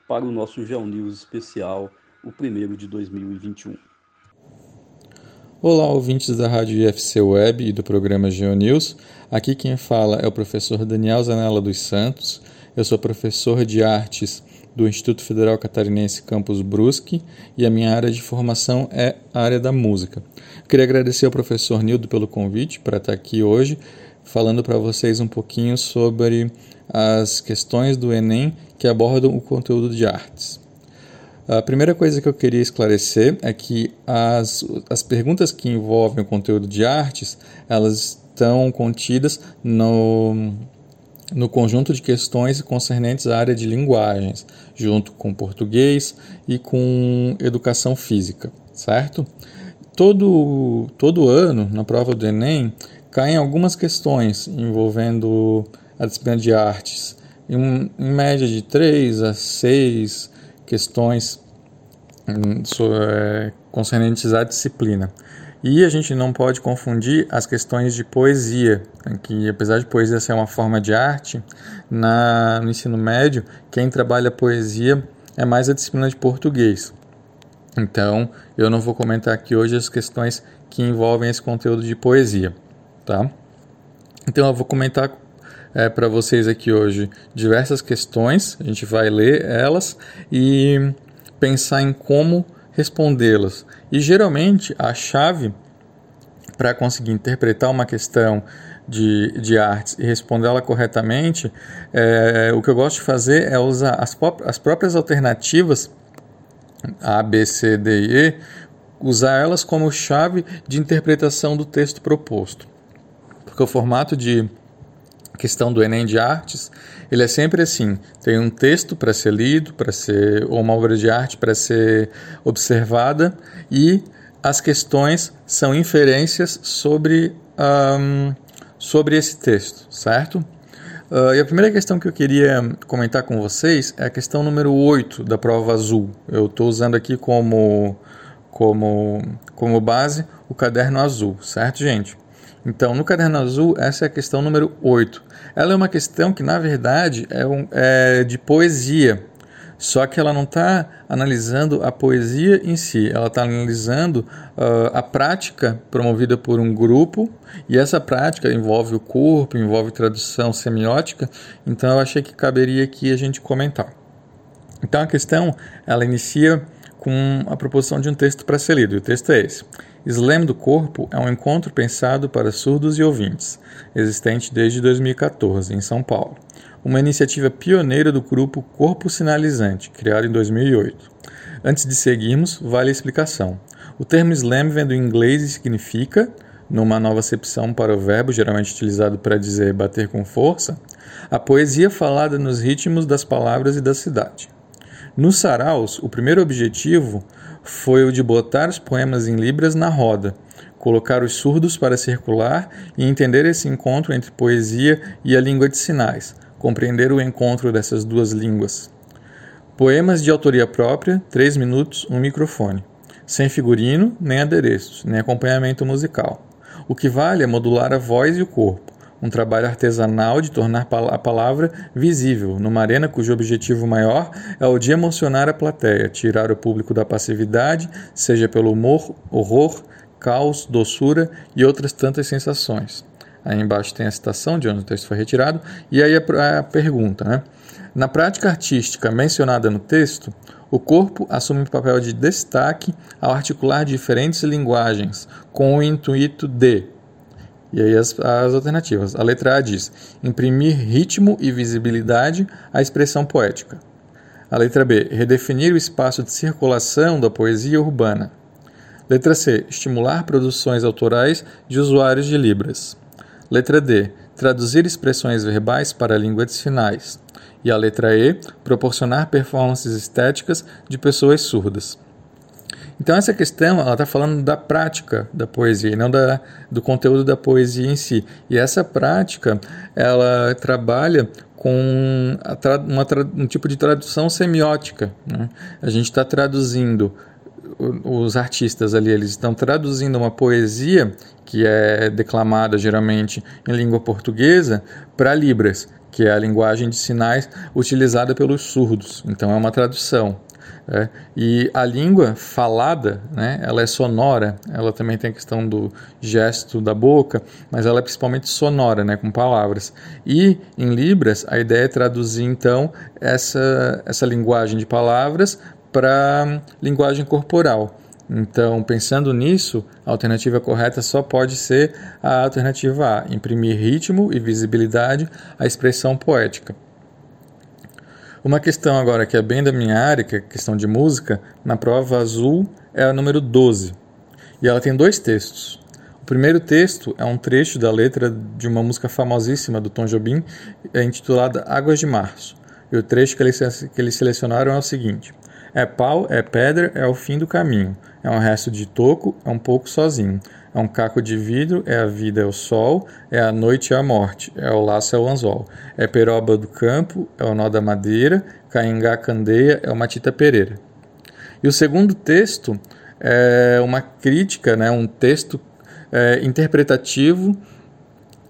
para o nosso GeoNews especial, o primeiro de 2021. Olá, ouvintes da Rádio IFC Web e do programa GeoNews. Aqui quem fala é o professor Daniel Zanella dos Santos. Eu sou professor de artes do Instituto Federal Catarinense Campus Brusque e a minha área de formação é a área da música. Queria agradecer ao professor Nildo pelo convite para estar aqui hoje falando para vocês um pouquinho sobre as questões do Enem que abordam o conteúdo de artes. A primeira coisa que eu queria esclarecer é que as, as perguntas que envolvem o conteúdo de artes, elas estão contidas no, no conjunto de questões concernentes à área de linguagens, junto com português e com educação física, certo? Todo, todo ano, na prova do Enem, caem algumas questões envolvendo a disciplina de artes, em, em média de três a seis questões hum, é, concernentes à disciplina. E a gente não pode confundir as questões de poesia, que apesar de poesia ser uma forma de arte, na, no ensino médio, quem trabalha poesia é mais a disciplina de português. Então, eu não vou comentar aqui hoje as questões que envolvem esse conteúdo de poesia, tá? Então, eu vou comentar é, para vocês aqui hoje diversas questões, a gente vai ler elas e pensar em como respondê-las. E geralmente a chave para conseguir interpretar uma questão de, de artes e respondê-la corretamente, é, o que eu gosto de fazer é usar as, as próprias alternativas A, B, C, D e E, usar elas como chave de interpretação do texto proposto. Porque o formato de questão do Enem de Artes, ele é sempre assim: tem um texto para ser lido, para ser ou uma obra de arte para ser observada e as questões são inferências sobre um, sobre esse texto, certo? Uh, e a primeira questão que eu queria comentar com vocês é a questão número 8 da prova azul. Eu estou usando aqui como, como, como base o caderno azul, certo, gente? Então, no caderno azul, essa é a questão número 8. Ela é uma questão que, na verdade, é, um, é de poesia. Só que ela não está analisando a poesia em si, ela está analisando uh, a prática promovida por um grupo, e essa prática envolve o corpo, envolve tradução semiótica, então eu achei que caberia aqui a gente comentar. Então a questão, ela inicia com a proposição de um texto para ser lido, e o texto é esse. Slam do Corpo é um encontro pensado para surdos e ouvintes, existente desde 2014, em São Paulo. Uma iniciativa pioneira do grupo Corpo Sinalizante, criado em 2008. Antes de seguirmos, vale a explicação. O termo slam vem do inglês e significa, numa nova acepção para o verbo geralmente utilizado para dizer bater com força, a poesia falada nos ritmos das palavras e da cidade. Nos saraus, o primeiro objetivo foi o de botar os poemas em libras na roda, colocar os surdos para circular e entender esse encontro entre poesia e a língua de sinais, compreender o encontro dessas duas línguas. Poemas de autoria própria, 3 minutos, um microfone. Sem figurino, nem adereços, nem acompanhamento musical. O que vale é modular a voz e o corpo, um trabalho artesanal de tornar a palavra visível, numa arena cujo objetivo maior é o de emocionar a plateia, tirar o público da passividade, seja pelo humor, horror, caos, doçura e outras tantas sensações. Aí embaixo tem a citação de onde o texto foi retirado, e aí a, a pergunta. Né? Na prática artística mencionada no texto, o corpo assume um papel de destaque ao articular diferentes linguagens, com o intuito de e aí as, as alternativas. A letra A diz: imprimir ritmo e visibilidade à expressão poética. A letra B: redefinir o espaço de circulação da poesia urbana. Letra C: estimular produções autorais de usuários de Libras. Letra D: traduzir expressões verbais para a língua de sinais. E a letra E, proporcionar performances estéticas de pessoas surdas. Então essa questão ela está falando da prática da poesia e não da, do conteúdo da poesia em si. E essa prática ela trabalha com uma, um tipo de tradução semiótica. Né? A gente está traduzindo os artistas ali eles estão traduzindo uma poesia que é declamada geralmente em língua portuguesa para libras, que é a linguagem de sinais utilizada pelos surdos. Então é uma tradução. É, e a língua falada, né, ela é sonora, ela também tem a questão do gesto da boca, mas ela é principalmente sonora, né, com palavras. E em Libras, a ideia é traduzir então essa, essa linguagem de palavras para linguagem corporal. Então, pensando nisso, a alternativa correta só pode ser a alternativa A, imprimir ritmo e visibilidade à expressão poética. Uma questão agora que é bem da minha área, que é questão de música, na prova azul é a número 12. E ela tem dois textos. O primeiro texto é um trecho da letra de uma música famosíssima do Tom Jobim, é intitulada Águas de Março. E o trecho que eles, que eles selecionaram é o seguinte: é pau, é pedra, é o fim do caminho. É um resto de toco, é um pouco sozinho. É um caco de vidro, é a vida, é o sol, é a noite, é a morte, é o laço, é o anzol. É peroba do campo, é o nó da madeira, caingá, candeia, é o matita pereira. E o segundo texto é uma crítica, né, um texto é, interpretativo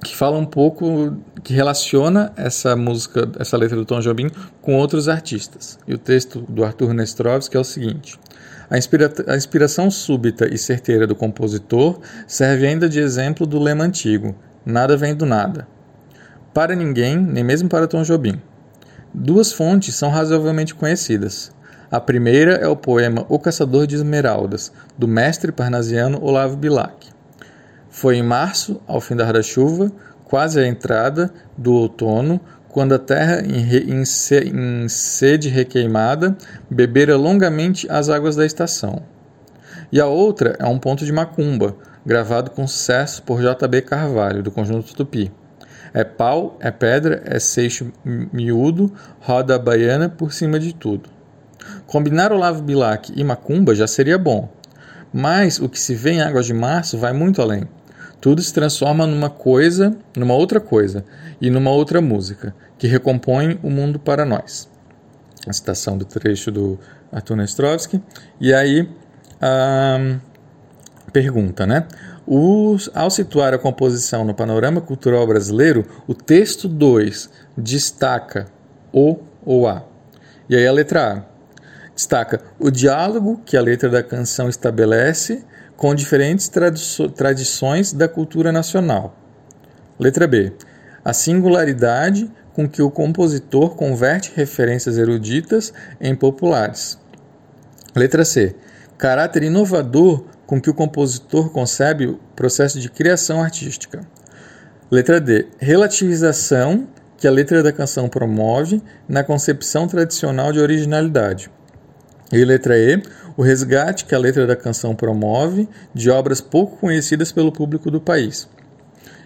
que fala um pouco, que relaciona essa música, essa letra do Tom Jobim com outros artistas. E o texto do Arthur Nestrovski é o seguinte: a, inspira a inspiração súbita e certeira do compositor serve ainda de exemplo do lema antigo: nada vem do nada. Para ninguém, nem mesmo para Tom Jobim. Duas fontes são razoavelmente conhecidas. A primeira é o poema O Caçador de Esmeraldas, do mestre parnasiano Olavo Bilac. Foi em março, ao fim da chuva, quase à entrada do outono, quando a terra, em, sede requeimada, bebera longamente as águas da estação. E a outra é um ponto de macumba, gravado com sucesso por J.B. Carvalho, do Conjunto Tupi. É pau, é pedra, é seixo miúdo, roda a baiana por cima de tudo. Combinar Olavo Bilac e macumba já seria bom, mas o que se vê em Águas de Março vai muito além. Tudo se transforma numa coisa, numa outra coisa e numa outra música, que recompõe o mundo para nós. A citação do trecho do Arthur Nestrovsky. E aí, a pergunta, né? Os, ao situar a composição no panorama cultural brasileiro, o texto 2 destaca o ou a. E aí a letra A destaca o diálogo que a letra da canção estabelece com diferentes tradições da cultura nacional. Letra B. A singularidade com que o compositor converte referências eruditas em populares. Letra C. Caráter inovador com que o compositor concebe o processo de criação artística. Letra D. Relativização que a letra da canção promove na concepção tradicional de originalidade. E letra E, o resgate que a letra da canção promove de obras pouco conhecidas pelo público do país.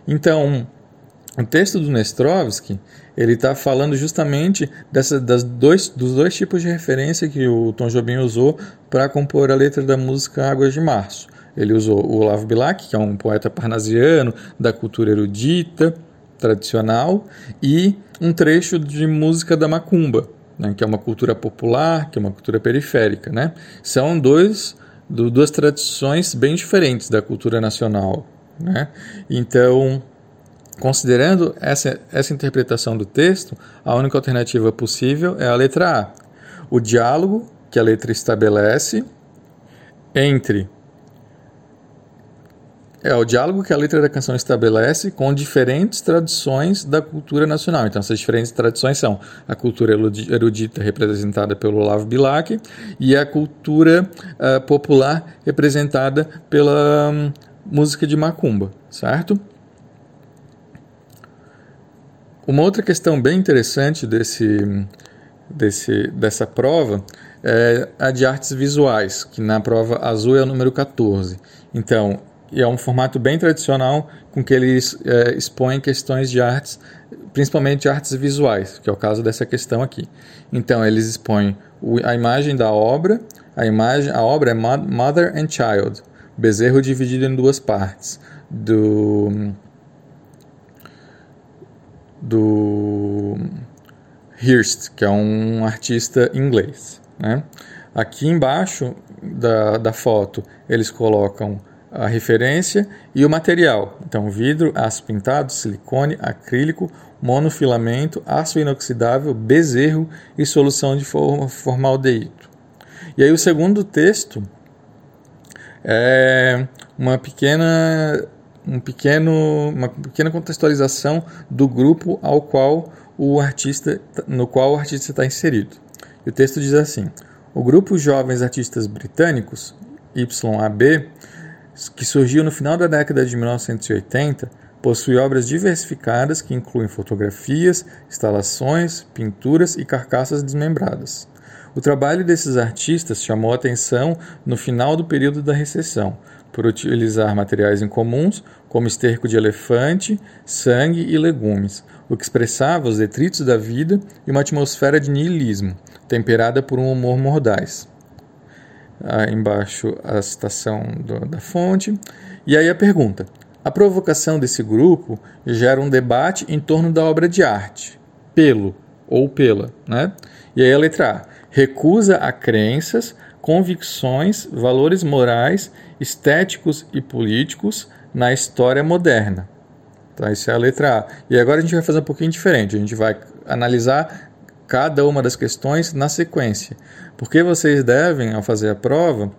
Então, o texto do Nestrovsky ele está falando justamente dessa, das dois, dos dois tipos de referência que o Tom Jobim usou para compor a letra da música Águas de Março. Ele usou o Olavo Bilac, que é um poeta parnasiano da cultura erudita, tradicional, e um trecho de música da macumba, né, que é uma cultura popular, que é uma cultura periférica. Né? São dois, do, duas tradições bem diferentes da cultura nacional. Né? Então, considerando essa, essa interpretação do texto, a única alternativa possível é a letra A. O diálogo que a letra estabelece entre é o diálogo que a letra da canção estabelece com diferentes tradições da cultura nacional. Então, essas diferentes tradições são a cultura erudita representada pelo Olavo Bilac e a cultura uh, popular representada pela um, música de macumba, certo? Uma outra questão bem interessante desse, desse, dessa prova é a de artes visuais, que na prova azul é o número 14. Então, e é um formato bem tradicional com que eles é, expõem questões de artes, principalmente artes visuais, que é o caso dessa questão aqui. Então eles expõem a imagem da obra, a imagem, a obra é Mother and Child, bezerro dividido em duas partes, do do Hirst, que é um artista inglês. Né? Aqui embaixo da, da foto eles colocam a referência e o material. Então, vidro, aço pintado, silicone, acrílico, monofilamento, aço inoxidável, bezerro e solução de formaldeído. E aí o segundo texto é uma pequena um pequeno, uma pequena contextualização do grupo ao qual o artista, no qual o artista está inserido. E o texto diz assim: o grupo Jovens Artistas Britânicos, YAB, que surgiu no final da década de 1980, possui obras diversificadas que incluem fotografias, instalações, pinturas e carcaças desmembradas. O trabalho desses artistas chamou atenção no final do período da recessão, por utilizar materiais incomuns como esterco de elefante, sangue e legumes, o que expressava os detritos da vida e uma atmosfera de niilismo, temperada por um humor mordaz. Embaixo a citação do, da fonte. E aí a pergunta: a provocação desse grupo gera um debate em torno da obra de arte, pelo ou pela, né? E aí a letra A recusa a crenças, convicções, valores morais, estéticos e políticos na história moderna. Então, essa é a letra A. E agora a gente vai fazer um pouquinho diferente. A gente vai analisar cada uma das questões na sequência. Porque vocês devem, ao fazer a prova,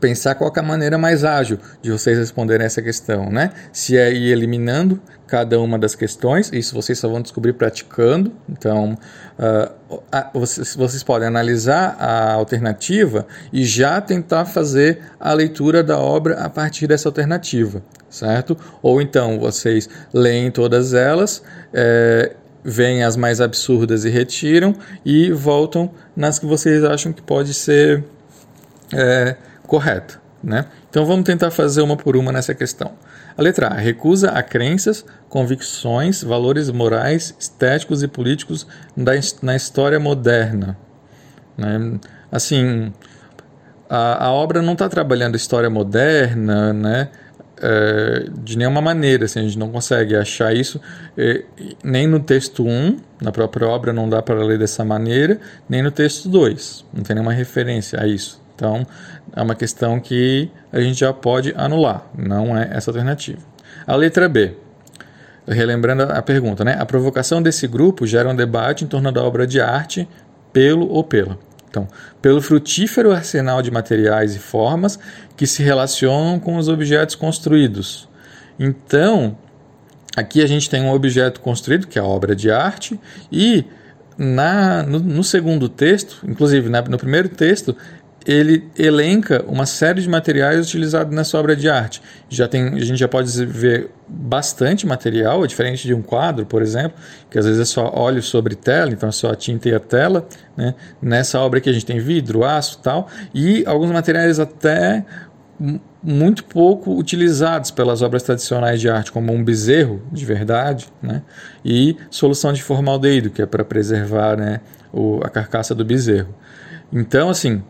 pensar qual é a maneira mais ágil de vocês responderem essa questão, né? Se é ir eliminando cada uma das questões, isso vocês só vão descobrir praticando. Então, uh, vocês, vocês podem analisar a alternativa e já tentar fazer a leitura da obra a partir dessa alternativa, certo? Ou então vocês leem todas elas. É, veem as mais absurdas e retiram e voltam nas que vocês acham que pode ser é, correta. Né? Então vamos tentar fazer uma por uma nessa questão. A letra A recusa a crenças, convicções, valores morais, estéticos e políticos na história moderna. Né? Assim, a, a obra não está trabalhando história moderna, né? É, de nenhuma maneira, assim, a gente não consegue achar isso é, nem no texto 1, na própria obra não dá para ler dessa maneira, nem no texto 2, não tem nenhuma referência a isso. Então, é uma questão que a gente já pode anular, não é essa alternativa. A letra B. Relembrando a pergunta, né? A provocação desse grupo gera um debate em torno da obra de arte pelo ou pela. Então, pelo frutífero arsenal de materiais e formas que se relacionam com os objetos construídos. Então, aqui a gente tem um objeto construído, que é a obra de arte, e na, no, no segundo texto, inclusive né, no primeiro texto, ele elenca uma série de materiais utilizados nessa obra de arte. Já tem, a gente já pode ver bastante material, é diferente de um quadro, por exemplo, que às vezes é só óleo sobre tela, então é só a tinta e a tela. Né? Nessa obra aqui a gente tem vidro, aço tal, e alguns materiais até muito pouco utilizados pelas obras tradicionais de arte, como um bezerro de verdade, né? e solução de formaldeído, que é para preservar né, o, a carcaça do bezerro. Então, assim,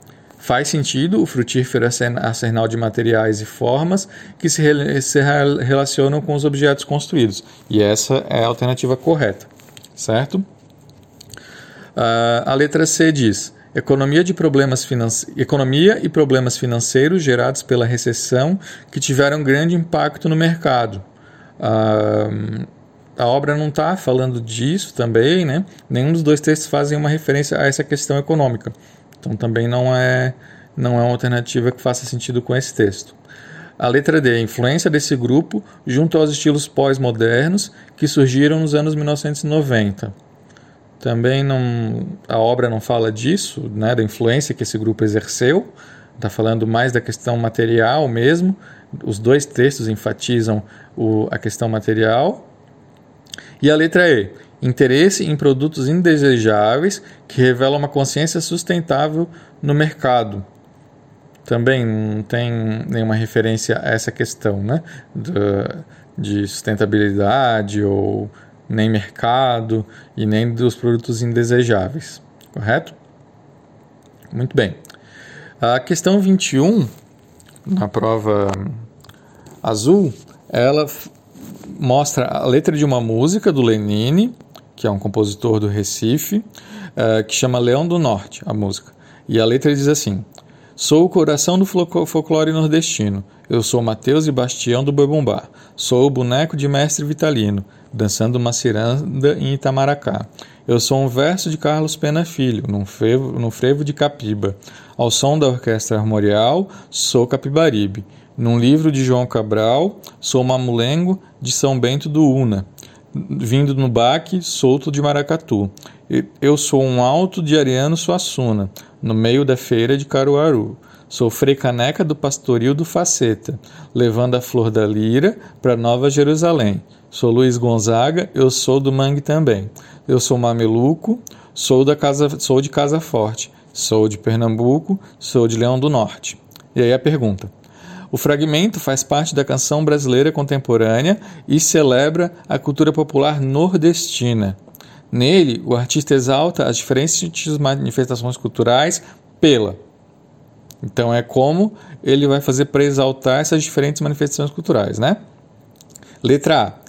Faz sentido o frutífero arsenal de materiais e formas que se, se relacionam com os objetos construídos. E essa é a alternativa correta, certo? Uh, a letra C diz: economia, de problemas finance... economia e problemas financeiros gerados pela recessão que tiveram grande impacto no mercado. Uh, a obra não está falando disso também, né? Nenhum dos dois textos fazem uma referência a essa questão econômica. Então também não é, não é uma alternativa que faça sentido com esse texto. A letra D, a influência desse grupo junto aos estilos pós-modernos que surgiram nos anos 1990. Também não, a obra não fala disso, né, da influência que esse grupo exerceu, está falando mais da questão material mesmo. Os dois textos enfatizam o, a questão material. E a letra E, interesse em produtos indesejáveis que revelam uma consciência sustentável no mercado. também não tem nenhuma referência a essa questão, né? de sustentabilidade ou nem mercado e nem dos produtos indesejáveis, correto? Muito bem. A questão 21, na prova azul, ela mostra a letra de uma música do Lenine, que é um compositor do Recife, uh, que chama Leão do Norte, a música. E a letra diz assim: Sou o coração do folclore nordestino. Eu sou Mateus e Bastião do Boi Sou o boneco de mestre Vitalino, dançando uma ciranda em Itamaracá. Eu sou um verso de Carlos Pena Filho, num num frevo de Capiba. Ao som da orquestra armorial, sou Capibaribe. Num livro de João Cabral, sou Mamulengo de São Bento do Una. Vindo no baque, solto de Maracatu. Eu sou um alto de Ariano Suassuna, no meio da feira de Caruaru. Sou Caneca do Pastoril do Faceta, levando a flor da lira para Nova Jerusalém. Sou Luiz Gonzaga, eu sou do Mangue também. Eu sou mameluco, sou da casa, sou de Casa Forte, sou de Pernambuco, sou de Leão do Norte. E aí a pergunta: o fragmento faz parte da canção brasileira contemporânea e celebra a cultura popular nordestina. Nele, o artista exalta as diferentes manifestações culturais pela. Então é como ele vai fazer para exaltar essas diferentes manifestações culturais, né? Letra A.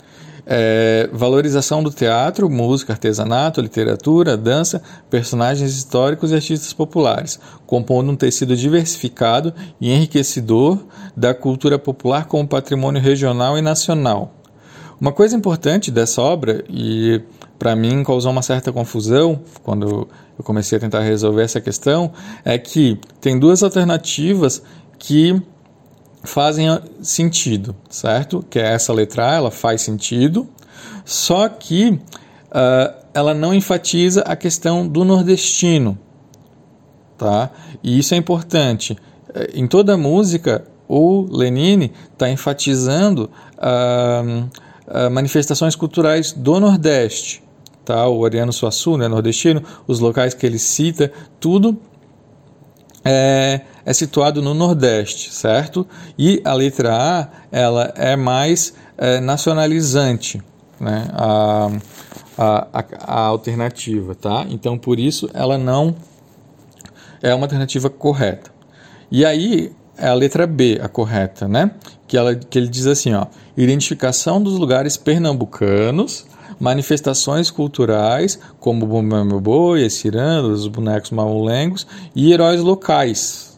É, valorização do teatro, música, artesanato, literatura, dança, personagens históricos e artistas populares, compondo um tecido diversificado e enriquecedor da cultura popular como patrimônio regional e nacional. Uma coisa importante dessa obra, e para mim causou uma certa confusão quando eu comecei a tentar resolver essa questão, é que tem duas alternativas que fazem sentido, certo? Que é essa letra A, ela faz sentido, só que uh, ela não enfatiza a questão do nordestino, tá? E isso é importante. Eh, em toda a música, o Lenine está enfatizando uh, uh, manifestações culturais do Nordeste, tá? O Ariano Suassuna é nordestino, os locais que ele cita, tudo é, é situado no Nordeste, certo? E a letra A ela é mais é, nacionalizante, né? A, a, a, a alternativa, tá? Então por isso ela não é uma alternativa correta. E aí é a letra B a correta, né? Que, ela, que ele diz assim, ó, identificação dos lugares pernambucanos manifestações culturais, como o Bumba Meu Boi, as os bonecos mamulengos e heróis locais,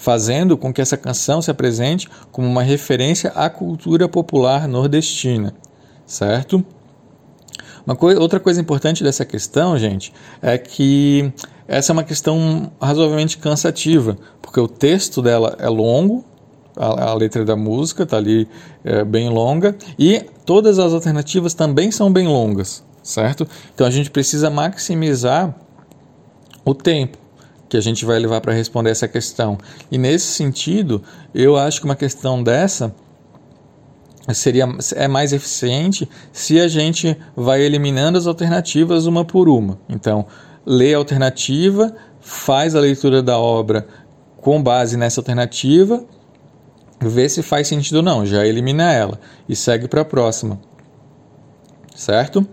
fazendo com que essa canção se apresente como uma referência à cultura popular nordestina, certo? Outra coisa importante dessa questão, gente, é que essa é uma questão razoavelmente cansativa, porque o texto dela é longo, a, a letra da música está ali é, bem longa e todas as alternativas também são bem longas, certo? Então a gente precisa maximizar o tempo que a gente vai levar para responder essa questão. E nesse sentido, eu acho que uma questão dessa seria é mais eficiente se a gente vai eliminando as alternativas uma por uma. Então, lê a alternativa, faz a leitura da obra com base nessa alternativa vê se faz sentido ou não, já elimina ela e segue para a próxima. Certo?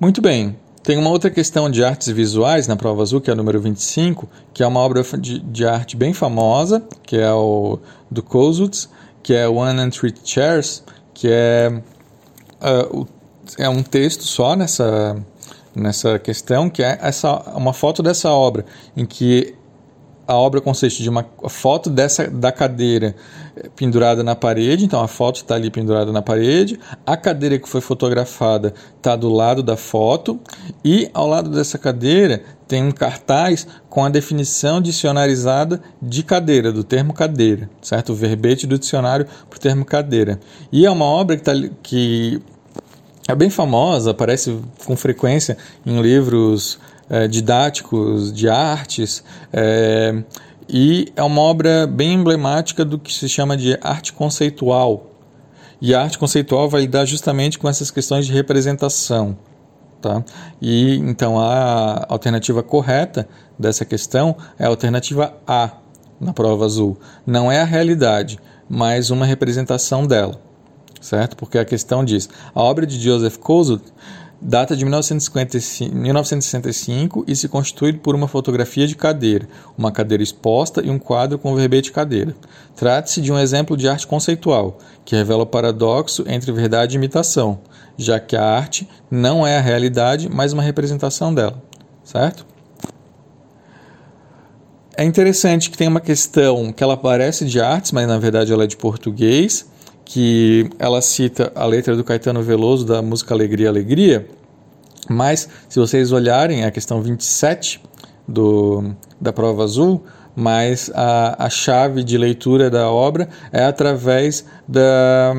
Muito bem. Tem uma outra questão de artes visuais na prova azul, que é o número 25, que é uma obra de, de arte bem famosa, que é o do Kosuts, que é One and Three Chairs, que é, uh, é um texto só nessa, nessa questão, que é essa, uma foto dessa obra, em que a obra consiste de uma foto dessa da cadeira pendurada na parede, então a foto está ali pendurada na parede, a cadeira que foi fotografada está do lado da foto e ao lado dessa cadeira tem um cartaz com a definição dicionarizada de cadeira, do termo cadeira, certo? O verbete do dicionário para o termo cadeira. E é uma obra que, tá, que é bem famosa, aparece com frequência em livros é, didáticos de artes, é, e é uma obra bem emblemática do que se chama de arte conceitual. E a arte conceitual vai lidar justamente com essas questões de representação. Tá? E então a alternativa correta dessa questão é a alternativa A, na prova azul. Não é a realidade, mas uma representação dela, certo? Porque a questão diz: a obra de Joseph Kosuth data de 1965 e se constitui por uma fotografia de cadeira, uma cadeira exposta e um quadro com verbete cadeira. Trata-se de um exemplo de arte conceitual, que revela o paradoxo entre verdade e imitação, já que a arte não é a realidade, mas uma representação dela, certo? É interessante que tem uma questão que ela parece de artes, mas na verdade ela é de português, que ela cita a letra do Caetano Veloso da música Alegria, Alegria, mas se vocês olharem a questão 27 do, da prova azul, mas a, a chave de leitura da obra é através da,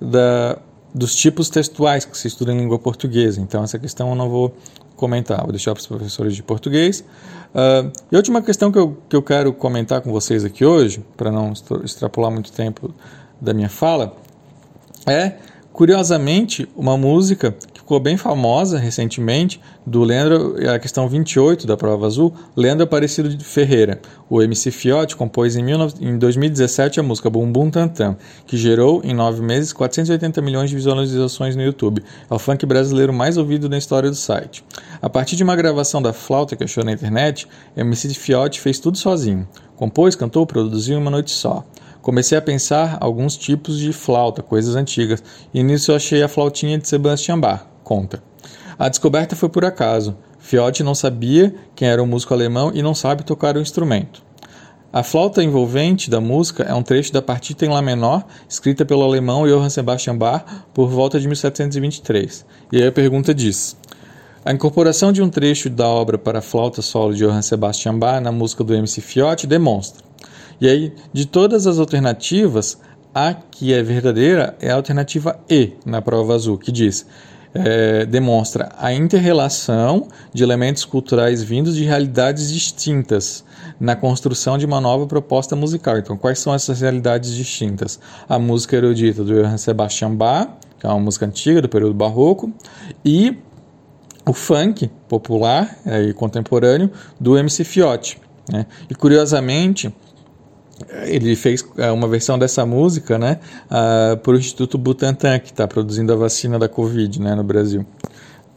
da, dos tipos textuais que se estuda em língua portuguesa. Então, essa questão eu não vou comentar, vou deixar para os professores de português. Uh, e a última questão que eu, que eu quero comentar com vocês aqui hoje, para não extrapolar muito tempo da minha fala, é, curiosamente, uma música que ficou bem famosa recentemente, do Leandro, a questão 28 da prova azul, Leandro Aparecido de Ferreira. O MC Fiote compôs em, 19, em 2017 a música Bum Bum Tantam, que gerou em nove meses 480 milhões de visualizações no YouTube. É o funk brasileiro mais ouvido na história do site. A partir de uma gravação da flauta que achou na internet, MC Fiote fez tudo sozinho. Compôs, cantou, produziu em uma noite só. Comecei a pensar alguns tipos de flauta, coisas antigas, e nisso eu achei a flautinha de Sebastian Bach, conta. A descoberta foi por acaso. Fiote não sabia quem era o músico alemão e não sabe tocar o instrumento. A flauta envolvente da música é um trecho da partita em Lá menor, escrita pelo alemão Johann Sebastian Bach por volta de 1723. E aí a pergunta diz: A incorporação de um trecho da obra para flauta solo de Johann Sebastian Bach na música do MC Fiote demonstra e aí, de todas as alternativas, a que é verdadeira é a alternativa E na prova azul, que diz é, demonstra a interrelação de elementos culturais vindos de realidades distintas na construção de uma nova proposta musical. Então, quais são essas realidades distintas? A música erudita do Johann Sebastian Bach, que é uma música antiga do período barroco, e o funk popular e contemporâneo do MC Fiote. Né? E curiosamente, ele fez é, uma versão dessa música, né, uh, para o Instituto Butantan, que está produzindo a vacina da Covid, né, no Brasil.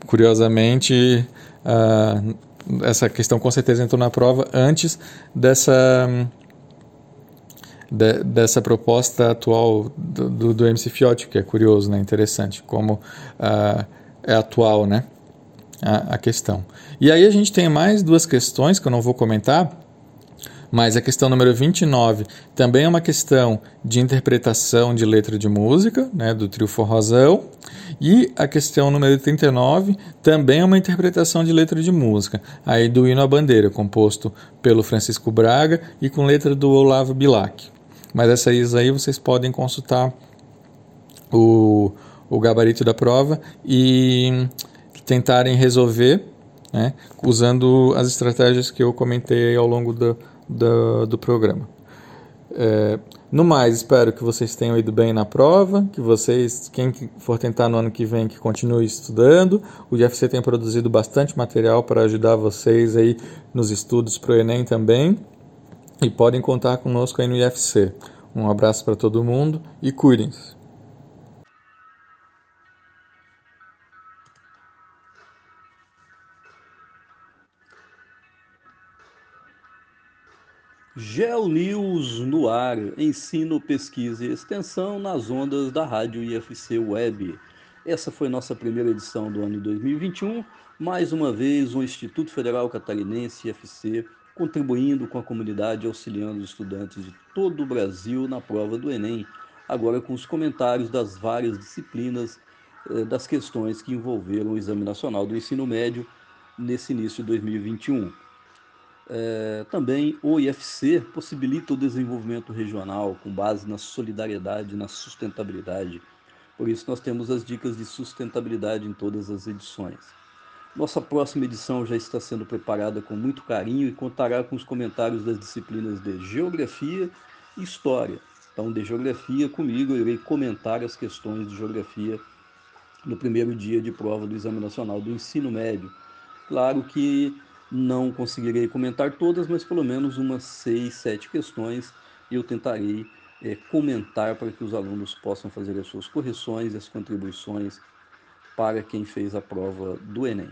Curiosamente, uh, essa questão com certeza entrou na prova antes dessa de, dessa proposta atual do, do, do, MC Fiotti, que é curioso, né, interessante, como uh, é atual, né, a, a questão. E aí a gente tem mais duas questões que eu não vou comentar, mas a questão número 29 também é uma questão de interpretação de letra de música, né, do trio forrozão. E a questão número 39 também é uma interpretação de letra de música, aí do hino à bandeira, composto pelo Francisco Braga e com letra do Olavo Bilac. Mas essas aí vocês podem consultar o, o gabarito da prova e tentarem resolver né, usando as estratégias que eu comentei ao longo do, do, do programa. É, no mais, espero que vocês tenham ido bem na prova, que vocês, quem for tentar no ano que vem, que continue estudando. O IFC tem produzido bastante material para ajudar vocês aí nos estudos para o Enem também. E podem contar conosco aí no IFC. Um abraço para todo mundo e cuidem-se. GeoNews no ar, ensino, pesquisa e extensão nas ondas da rádio IFC Web. Essa foi nossa primeira edição do ano 2021. Mais uma vez, o Instituto Federal Catarinense IFC contribuindo com a comunidade, auxiliando os estudantes de todo o Brasil na prova do Enem. Agora com os comentários das várias disciplinas eh, das questões que envolveram o Exame Nacional do Ensino Médio nesse início de 2021. É, também o IFC possibilita o desenvolvimento regional com base na solidariedade e na sustentabilidade. Por isso, nós temos as dicas de sustentabilidade em todas as edições. Nossa próxima edição já está sendo preparada com muito carinho e contará com os comentários das disciplinas de Geografia e História. Então, de Geografia, comigo, eu irei comentar as questões de Geografia no primeiro dia de prova do Exame Nacional do Ensino Médio. Claro que Não conseguirei comentar todas, mas pelo menos umas seis, sete questões eu tentarei é, comentar para que os alunos possam fazer as suas correções as contribuições para quem fez a prova do Enem.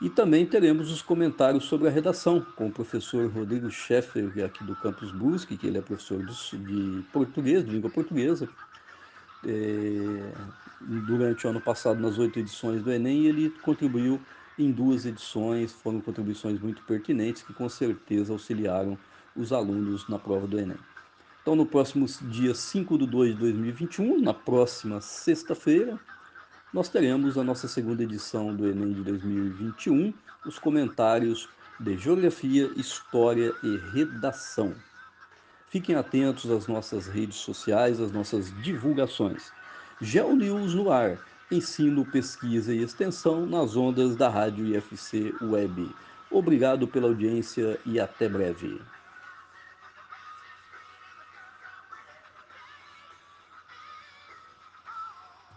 E também teremos os comentários sobre a redação com o professor Rodrigo Scheffer, aqui do Campus Brusque, que ele é professor de português, de língua portuguesa. É, durante o ano passado, nas oito edições do Enem, ele contribuiu em duas edições, foram contribuições muito pertinentes que com certeza auxiliaram os alunos na prova do Enem. Então, no próximo dia 5 de 2 de 2021, na próxima sexta-feira, nós teremos a nossa segunda edição do Enem de 2021, os comentários de Geografia, História e Redação. Fiquem atentos às nossas redes sociais, às nossas divulgações. GeoNews no ar, ensino, pesquisa e extensão nas ondas da Rádio IFC Web. Obrigado pela audiência e até breve.